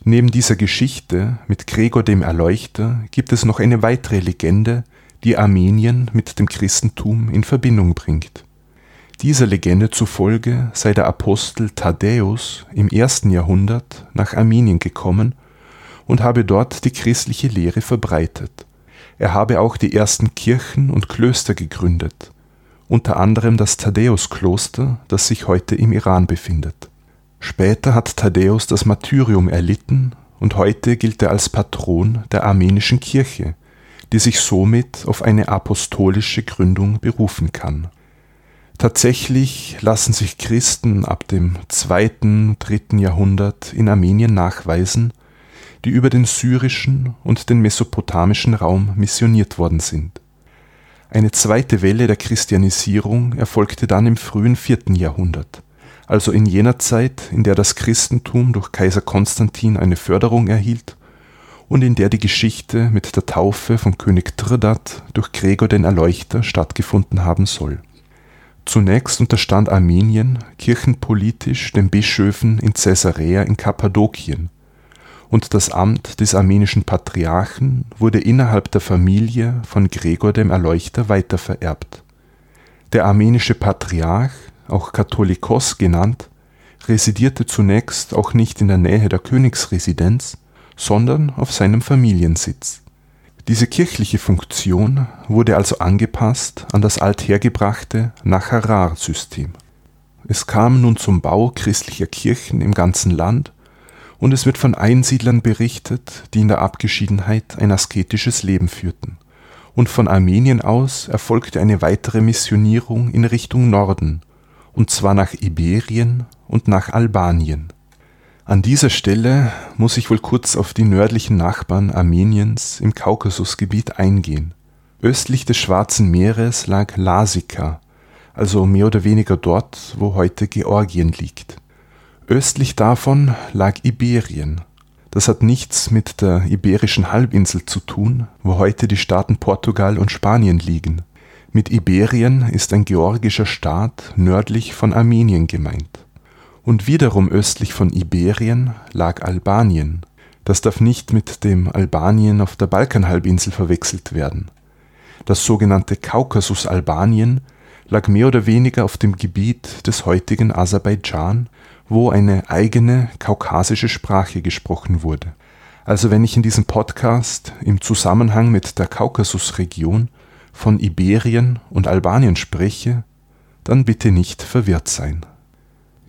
A: Neben dieser Geschichte mit Gregor dem Erleuchter gibt es noch eine weitere Legende, die Armenien mit dem Christentum in Verbindung bringt. Dieser Legende zufolge sei der Apostel Thaddäus im ersten Jahrhundert nach Armenien gekommen und habe dort die christliche Lehre verbreitet. Er habe auch die ersten Kirchen und Klöster gegründet, unter anderem das Thaddäuskloster, das sich heute im Iran befindet Später hat Thaddäus das Martyrium erlitten und heute gilt er als Patron der armenischen Kirche, die sich somit auf eine apostolische Gründung berufen kann. Tatsächlich lassen sich Christen ab dem zweiten, dritten Jahrhundert in Armenien nachweisen, die über den syrischen und den mesopotamischen Raum missioniert worden sind. Eine zweite Welle der Christianisierung erfolgte dann im frühen vierten Jahrhundert also in jener Zeit, in der das Christentum durch Kaiser Konstantin eine Förderung erhielt und in der die Geschichte mit der Taufe von König Trdat durch Gregor den Erleuchter stattgefunden haben soll. Zunächst unterstand Armenien kirchenpolitisch den Bischöfen in Caesarea in Kappadokien, und das Amt des armenischen Patriarchen wurde innerhalb der Familie von Gregor dem Erleuchter weitervererbt. Der armenische Patriarch auch Katholikos genannt, residierte zunächst auch nicht in der Nähe der Königsresidenz, sondern auf seinem Familiensitz. Diese kirchliche Funktion wurde also angepasst an das althergebrachte Nacharar-System. Es kam nun zum Bau christlicher Kirchen im ganzen Land und es wird von Einsiedlern berichtet, die in der Abgeschiedenheit ein asketisches Leben führten. Und von Armenien aus erfolgte eine weitere Missionierung in Richtung Norden, und zwar nach Iberien und nach Albanien. An dieser Stelle muss ich wohl kurz auf die nördlichen Nachbarn Armeniens im Kaukasusgebiet eingehen. Östlich des Schwarzen Meeres lag Lasika, also mehr oder weniger dort, wo heute Georgien liegt. Östlich davon lag Iberien. Das hat nichts mit der iberischen Halbinsel zu tun, wo heute die Staaten Portugal und Spanien liegen. Mit Iberien ist ein georgischer Staat nördlich von Armenien gemeint. Und wiederum östlich von Iberien lag Albanien. Das darf nicht mit dem Albanien auf der Balkanhalbinsel verwechselt werden. Das sogenannte Kaukasus-Albanien lag mehr oder weniger auf dem Gebiet des heutigen Aserbaidschan, wo eine eigene kaukasische Sprache gesprochen wurde. Also wenn ich in diesem Podcast im Zusammenhang mit der Kaukasusregion von Iberien und Albanien spreche, dann bitte nicht verwirrt sein.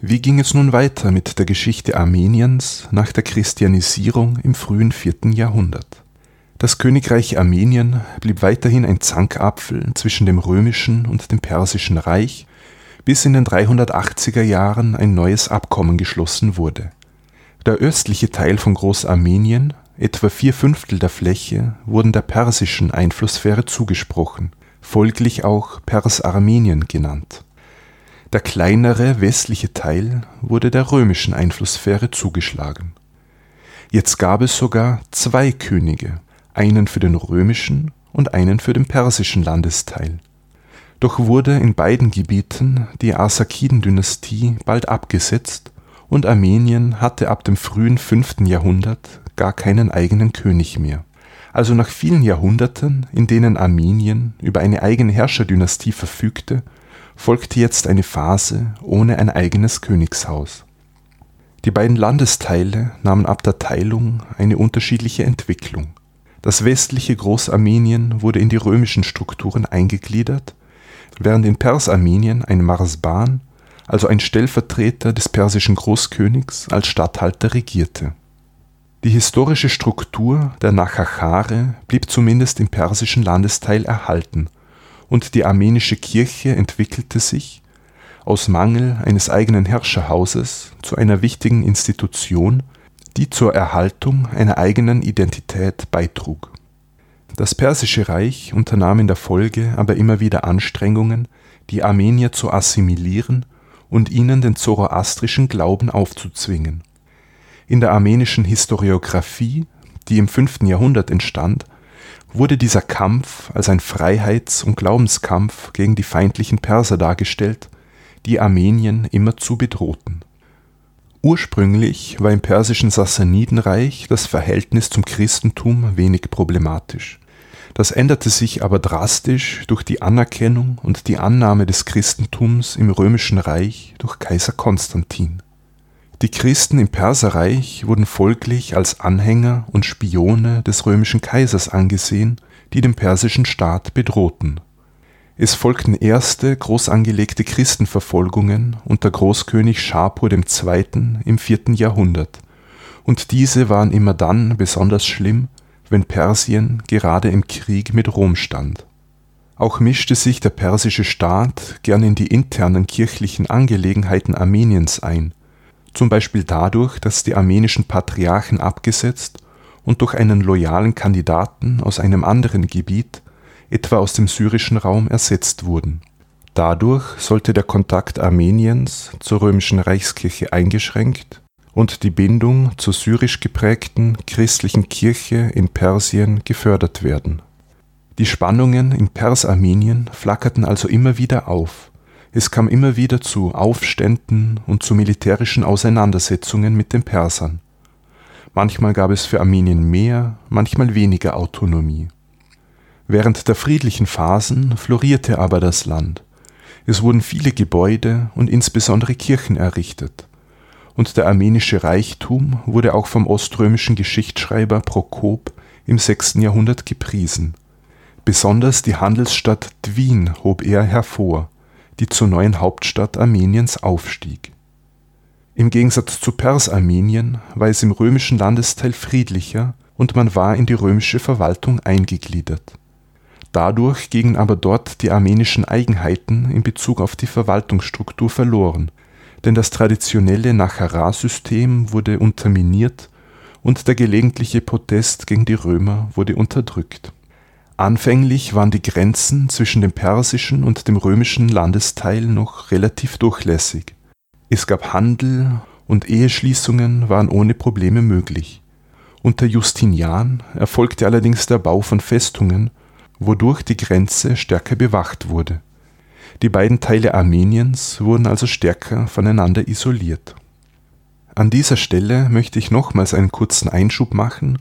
A: Wie ging es nun weiter mit der Geschichte Armeniens nach der Christianisierung im frühen vierten Jahrhundert? Das Königreich Armenien blieb weiterhin ein Zankapfel zwischen dem römischen und dem persischen Reich, bis in den 380er Jahren ein neues Abkommen geschlossen wurde. Der östliche Teil von Großarmenien Etwa vier Fünftel der Fläche wurden der persischen Einflusssphäre zugesprochen, folglich auch Pers-Armenien genannt. Der kleinere westliche Teil wurde der römischen Einflusssphäre zugeschlagen. Jetzt gab es sogar zwei Könige, einen für den römischen und einen für den persischen Landesteil. Doch wurde in beiden Gebieten die Arsakiden-Dynastie bald abgesetzt und Armenien hatte ab dem frühen 5. Jahrhundert gar keinen eigenen König mehr. Also nach vielen Jahrhunderten, in denen Armenien über eine eigene Herrscherdynastie verfügte, folgte jetzt eine Phase ohne ein eigenes Königshaus. Die beiden Landesteile nahmen ab der Teilung eine unterschiedliche Entwicklung. Das westliche Großarmenien wurde in die römischen Strukturen eingegliedert, während in Persarmenien ein Marsban, also ein Stellvertreter des persischen Großkönigs, als Statthalter regierte. Die historische Struktur der Nachachare blieb zumindest im persischen Landesteil erhalten und die armenische Kirche entwickelte sich, aus Mangel eines eigenen Herrscherhauses, zu einer wichtigen Institution, die zur Erhaltung einer eigenen Identität beitrug. Das Persische Reich unternahm in der Folge aber immer wieder Anstrengungen, die Armenier zu assimilieren und ihnen den zoroastrischen Glauben aufzuzwingen. In der armenischen Historiographie, die im 5. Jahrhundert entstand, wurde dieser Kampf als ein Freiheits und Glaubenskampf gegen die feindlichen Perser dargestellt, die Armenien immerzu bedrohten. Ursprünglich war im persischen Sassanidenreich das Verhältnis zum Christentum wenig problematisch. Das änderte sich aber drastisch durch die Anerkennung und die Annahme des Christentums im römischen Reich durch Kaiser Konstantin die Christen im Perserreich wurden folglich als Anhänger und Spione des römischen Kaisers angesehen, die den persischen Staat bedrohten. Es folgten erste groß angelegte Christenverfolgungen unter Großkönig Schapur II. im 4. Jahrhundert, und diese waren immer dann besonders schlimm, wenn Persien gerade im Krieg mit Rom stand. Auch mischte sich der persische Staat gern in die internen kirchlichen Angelegenheiten Armeniens ein zum Beispiel dadurch, dass die armenischen Patriarchen abgesetzt und durch einen loyalen Kandidaten aus einem anderen Gebiet, etwa aus dem syrischen Raum, ersetzt wurden. Dadurch sollte der Kontakt Armeniens zur römischen Reichskirche eingeschränkt und die Bindung zur syrisch geprägten christlichen Kirche in Persien gefördert werden. Die Spannungen in Persarmenien flackerten also immer wieder auf es kam immer wieder zu Aufständen und zu militärischen Auseinandersetzungen mit den Persern. Manchmal gab es für Armenien mehr, manchmal weniger Autonomie. Während der friedlichen Phasen florierte aber das Land. Es wurden viele Gebäude und insbesondere Kirchen errichtet. Und der armenische Reichtum wurde auch vom oströmischen Geschichtsschreiber Prokop im 6. Jahrhundert gepriesen. Besonders die Handelsstadt Dwin hob er hervor, die zur neuen Hauptstadt Armeniens aufstieg. Im Gegensatz zu Persarmenien war es im römischen Landesteil friedlicher und man war in die römische Verwaltung eingegliedert. Dadurch gingen aber dort die armenischen Eigenheiten in Bezug auf die Verwaltungsstruktur verloren, denn das traditionelle Nachara-System wurde unterminiert und der gelegentliche Protest gegen die Römer wurde unterdrückt Anfänglich waren die Grenzen zwischen dem persischen und dem römischen Landesteil noch relativ durchlässig. Es gab Handel und Eheschließungen waren ohne Probleme möglich. Unter Justinian erfolgte allerdings der Bau von Festungen, wodurch die Grenze stärker bewacht wurde. Die beiden Teile Armeniens wurden also stärker voneinander isoliert. An dieser Stelle möchte ich nochmals einen kurzen Einschub machen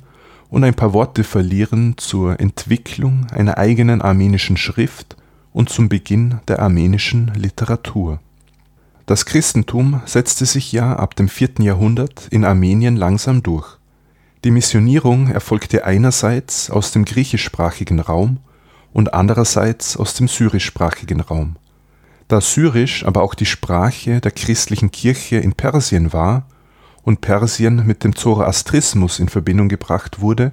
A: und ein paar Worte verlieren zur Entwicklung einer eigenen armenischen Schrift und zum Beginn der armenischen Literatur. Das Christentum setzte sich ja ab dem 4. Jahrhundert in Armenien langsam durch. Die Missionierung erfolgte einerseits aus dem griechischsprachigen Raum und andererseits aus dem syrischsprachigen Raum. Da Syrisch aber auch die Sprache der christlichen Kirche in Persien war und Persien mit dem Zoroastrismus in Verbindung gebracht wurde,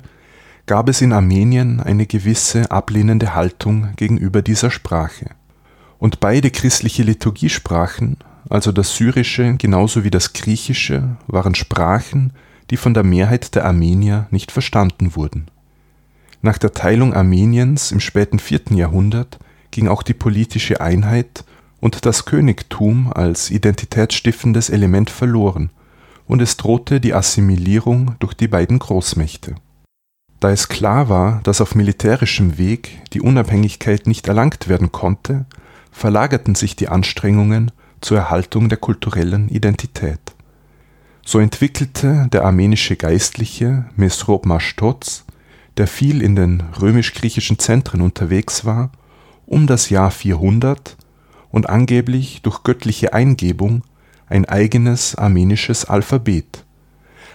A: gab es in Armenien eine gewisse ablehnende Haltung gegenüber dieser Sprache. Und beide christliche Liturgiesprachen, also das Syrische genauso wie das Griechische, waren Sprachen, die von der Mehrheit der Armenier nicht verstanden wurden. Nach der Teilung Armeniens im späten 4. Jahrhundert ging auch die politische Einheit und das Königtum als identitätsstiftendes Element verloren und es drohte die Assimilierung durch die beiden Großmächte. Da es klar war, dass auf militärischem Weg die Unabhängigkeit nicht erlangt werden konnte, verlagerten sich die Anstrengungen zur Erhaltung der kulturellen Identität. So entwickelte der armenische Geistliche Mesrop Mashtoz, der viel in den römisch-griechischen Zentren unterwegs war, um das Jahr 400 und angeblich durch göttliche Eingebung ein eigenes armenisches Alphabet,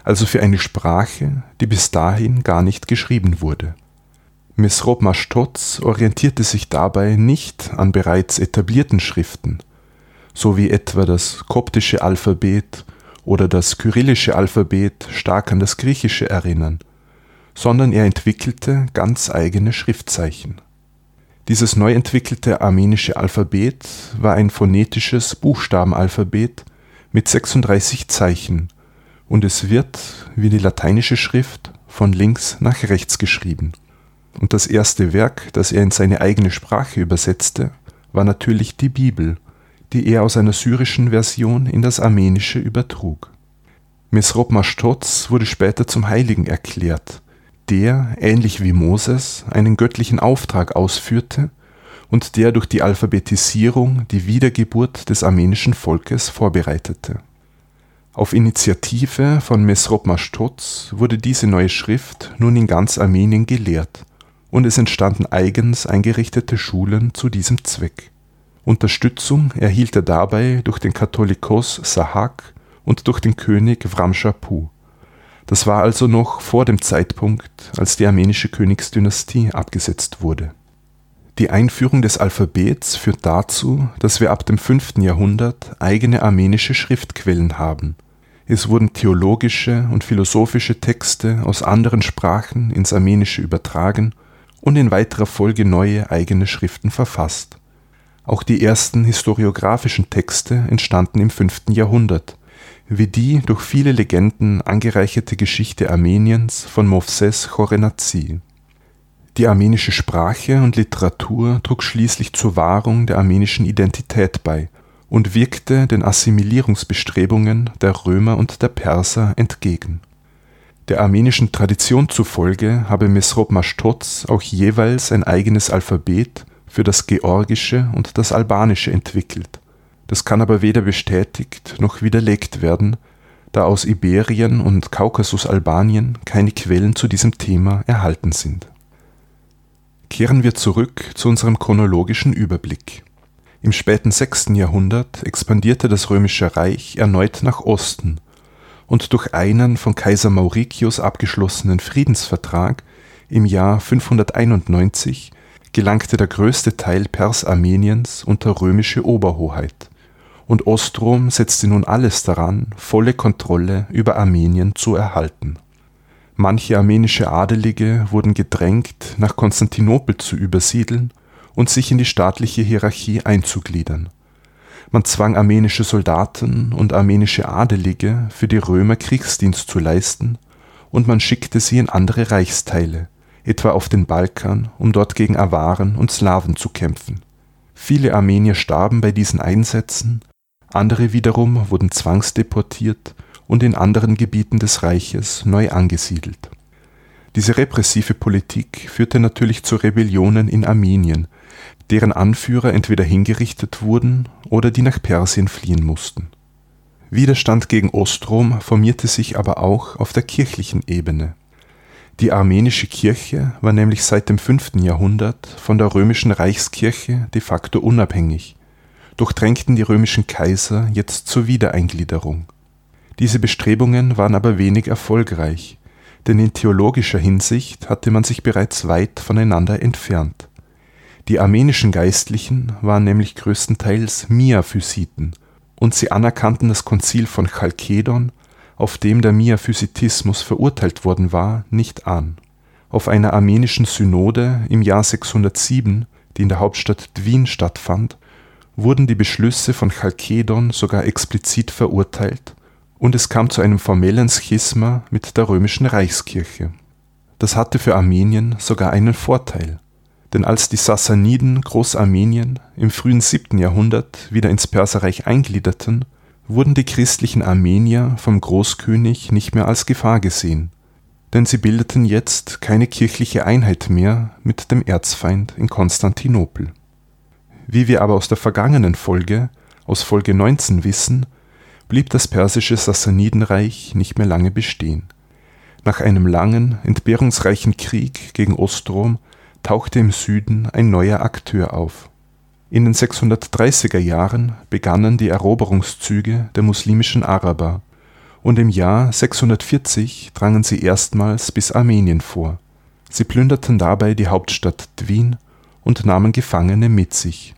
A: also für eine Sprache, die bis dahin gar nicht geschrieben wurde. Mesrop Mashtoz orientierte sich dabei nicht an bereits etablierten Schriften, so wie etwa das koptische Alphabet oder das kyrillische Alphabet stark an das griechische erinnern, sondern er entwickelte ganz eigene Schriftzeichen. Dieses neu entwickelte armenische Alphabet war ein phonetisches Buchstabenalphabet mit 36 Zeichen und es wird, wie die lateinische Schrift, von links nach rechts geschrieben. Und das erste Werk, das er in seine eigene Sprache übersetzte, war natürlich die Bibel, die er aus einer syrischen Version in das Armenische übertrug. Mesrop Mashtoz wurde später zum Heiligen erklärt, der, ähnlich wie Moses, einen göttlichen Auftrag ausführte und der durch die Alphabetisierung die Wiedergeburt des armenischen Volkes vorbereitete. Auf Initiative von Mesrop Mashtoz wurde diese neue Schrift nun in ganz Armenien gelehrt und es entstanden eigens eingerichtete Schulen zu diesem Zweck. Unterstützung erhielt er dabei durch den Katholikos Sahak und durch den König Vramshapu. Das war also noch vor dem Zeitpunkt, als die armenische Königsdynastie abgesetzt wurde. Die Einführung des Alphabets führt dazu, dass wir ab dem 5. Jahrhundert eigene armenische Schriftquellen haben. Es wurden theologische und philosophische Texte aus anderen Sprachen ins Armenische übertragen und in weiterer Folge neue eigene Schriften verfasst. Auch die ersten historiografischen Texte entstanden im 5. Jahrhundert, wie die durch viele Legenden angereicherte Geschichte Armeniens von Movses Chorenazi. Die armenische Sprache und Literatur trug schließlich zur Wahrung der armenischen Identität bei und wirkte den Assimilierungsbestrebungen der Römer und der Perser entgegen. Der armenischen Tradition zufolge habe Mesrop Mashtoz auch jeweils ein eigenes Alphabet für das Georgische und das Albanische entwickelt das kann aber weder bestätigt noch widerlegt werden, da aus Iberien und Kaukasus-Albanien keine Quellen zu diesem Thema erhalten sind. Kehren wir zurück zu unserem chronologischen Überblick. Im späten 6. Jahrhundert expandierte das Römische Reich erneut nach Osten und durch einen von Kaiser Mauritius abgeschlossenen Friedensvertrag im Jahr 591 gelangte der größte Teil Persarmeniens unter römische Oberhoheit und Ostrom setzte nun alles daran, volle Kontrolle über Armenien zu erhalten. Manche armenische Adelige wurden gedrängt, nach Konstantinopel zu übersiedeln und sich in die staatliche Hierarchie einzugliedern. Man zwang armenische Soldaten und armenische Adelige für die Römer Kriegsdienst zu leisten und man schickte sie in andere Reichsteile, etwa auf den Balkan, um dort gegen Awaren und Slawen zu kämpfen. Viele Armenier starben bei diesen Einsätzen andere wiederum wurden zwangsdeportiert und in anderen Gebieten des Reiches neu angesiedelt. Diese repressive Politik führte natürlich zu Rebellionen in Armenien, deren Anführer entweder hingerichtet wurden oder die nach Persien fliehen mussten. Widerstand gegen Ostrom formierte sich aber auch auf der kirchlichen Ebene. Die armenische Kirche war nämlich seit dem 5. Jahrhundert von der römischen Reichskirche de facto unabhängig durchdrängten die römischen Kaiser jetzt zur Wiedereingliederung. Diese Bestrebungen waren aber wenig erfolgreich, denn in theologischer Hinsicht hatte man sich bereits weit voneinander entfernt. Die armenischen Geistlichen waren nämlich größtenteils Miaphysiten und sie anerkannten das Konzil von Chalkedon, auf dem der Miaphysitismus verurteilt worden war, nicht an. Auf einer armenischen Synode im Jahr 607, die in der Hauptstadt Wien stattfand, wurden die Beschlüsse von Chalkedon sogar explizit verurteilt und es kam zu einem formellen Schisma mit der römischen Reichskirche. Das hatte für Armenien sogar einen Vorteil, denn als die Sassaniden Großarmenien im frühen 7. Jahrhundert wieder ins Perserreich eingliederten, wurden die christlichen Armenier vom Großkönig nicht mehr als Gefahr gesehen, denn sie bildeten jetzt keine kirchliche Einheit mehr mit dem Erzfeind in Konstantinopel Wie wir aber aus der vergangenen Folge, aus Folge 19 wissen, blieb das persische Sassanidenreich nicht mehr lange bestehen. Nach einem langen, entbehrungsreichen Krieg gegen Ostrom tauchte im Süden ein neuer Akteur auf. In den 630er Jahren begannen die Eroberungszüge der muslimischen Araber und im Jahr 640 drangen sie erstmals bis Armenien vor. Sie plünderten dabei die Hauptstadt Dwin und nahmen Gefangene mit sich.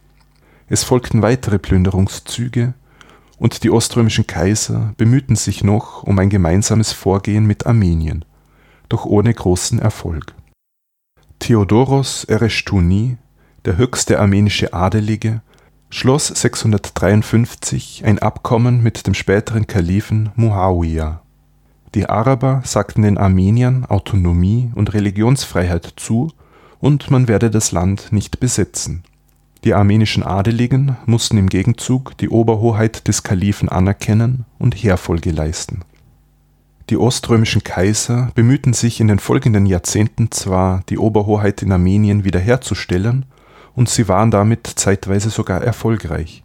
A: Es folgten weitere Plünderungszüge und die oströmischen Kaiser bemühten sich noch um ein gemeinsames Vorgehen mit Armenien, doch ohne großen Erfolg. Theodoros Ereschtuni, der höchste armenische Adelige, schloss 653 ein Abkommen mit dem späteren Kalifen Muawiyah. Die Araber sagten den Armeniern Autonomie und Religionsfreiheit zu und man werde das Land nicht besetzen. Die armenischen Adeligen mussten im Gegenzug die Oberhoheit des Kalifen anerkennen und Heerfolge leisten. Die oströmischen Kaiser bemühten sich in den folgenden Jahrzehnten zwar, die Oberhoheit in Armenien wiederherzustellen, und sie waren damit zeitweise sogar erfolgreich.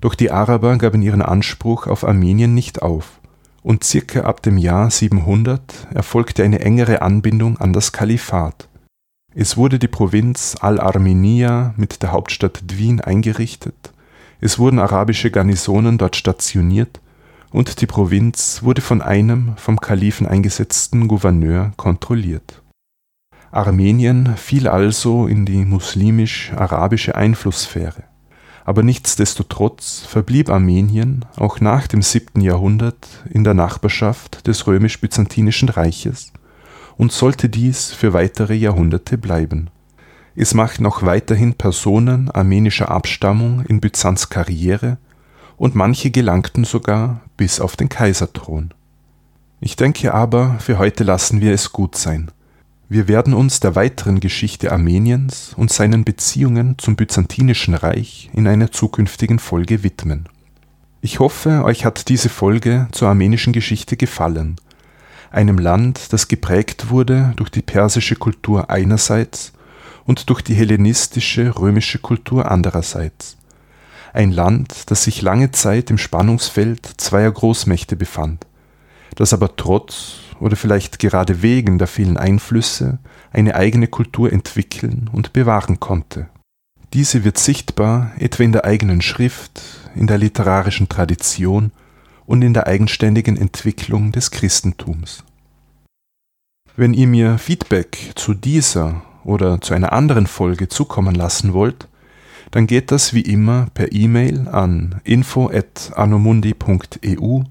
A: Doch die Araber gaben ihren Anspruch auf Armenien nicht auf, und circa ab dem Jahr 700 erfolgte eine engere Anbindung an das Kalifat. Es wurde die Provinz Al-Armenia mit der Hauptstadt Dwin eingerichtet, es wurden arabische Garnisonen dort stationiert und die Provinz wurde von einem vom Kalifen eingesetzten Gouverneur kontrolliert. Armenien fiel also in die muslimisch-arabische Einflusssphäre, aber nichtsdestotrotz verblieb Armenien auch nach dem 7. Jahrhundert in der Nachbarschaft des römisch-byzantinischen Reiches und sollte dies für weitere Jahrhunderte bleiben. Es machten auch weiterhin Personen armenischer Abstammung in Byzanz Karriere und manche gelangten sogar bis auf den Kaiserthron. Ich denke aber, für heute lassen wir es gut sein. Wir werden uns der weiteren Geschichte Armeniens und seinen Beziehungen zum Byzantinischen Reich in einer zukünftigen Folge widmen. Ich hoffe, euch hat diese Folge zur armenischen Geschichte gefallen, einem Land, das geprägt wurde durch die persische Kultur einerseits und durch die hellenistische römische Kultur andererseits. Ein Land, das sich lange Zeit im Spannungsfeld zweier Großmächte befand, das aber trotz oder vielleicht gerade wegen der vielen Einflüsse eine eigene Kultur entwickeln und bewahren konnte. Diese wird sichtbar etwa in der eigenen Schrift, in der literarischen Tradition und in der eigenständigen Entwicklung des Christentums. Wenn ihr mir Feedback zu dieser oder zu einer anderen Folge zukommen lassen wollt, dann geht das wie immer per E-Mail an info@anomundi.eu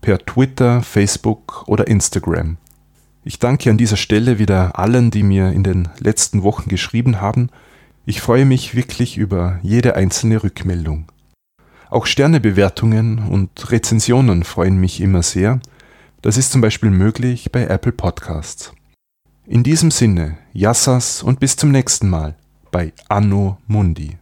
A: per Twitter, Facebook oder Instagram. Ich danke an dieser Stelle wieder allen, die mir in den letzten Wochen geschrieben haben. Ich freue mich wirklich über jede einzelne Rückmeldung. Auch Sternebewertungen und Rezensionen freuen mich immer sehr. Das ist zum Beispiel möglich bei Apple Podcasts. In diesem Sinne, Yassas und bis zum nächsten Mal bei Anno Mundi.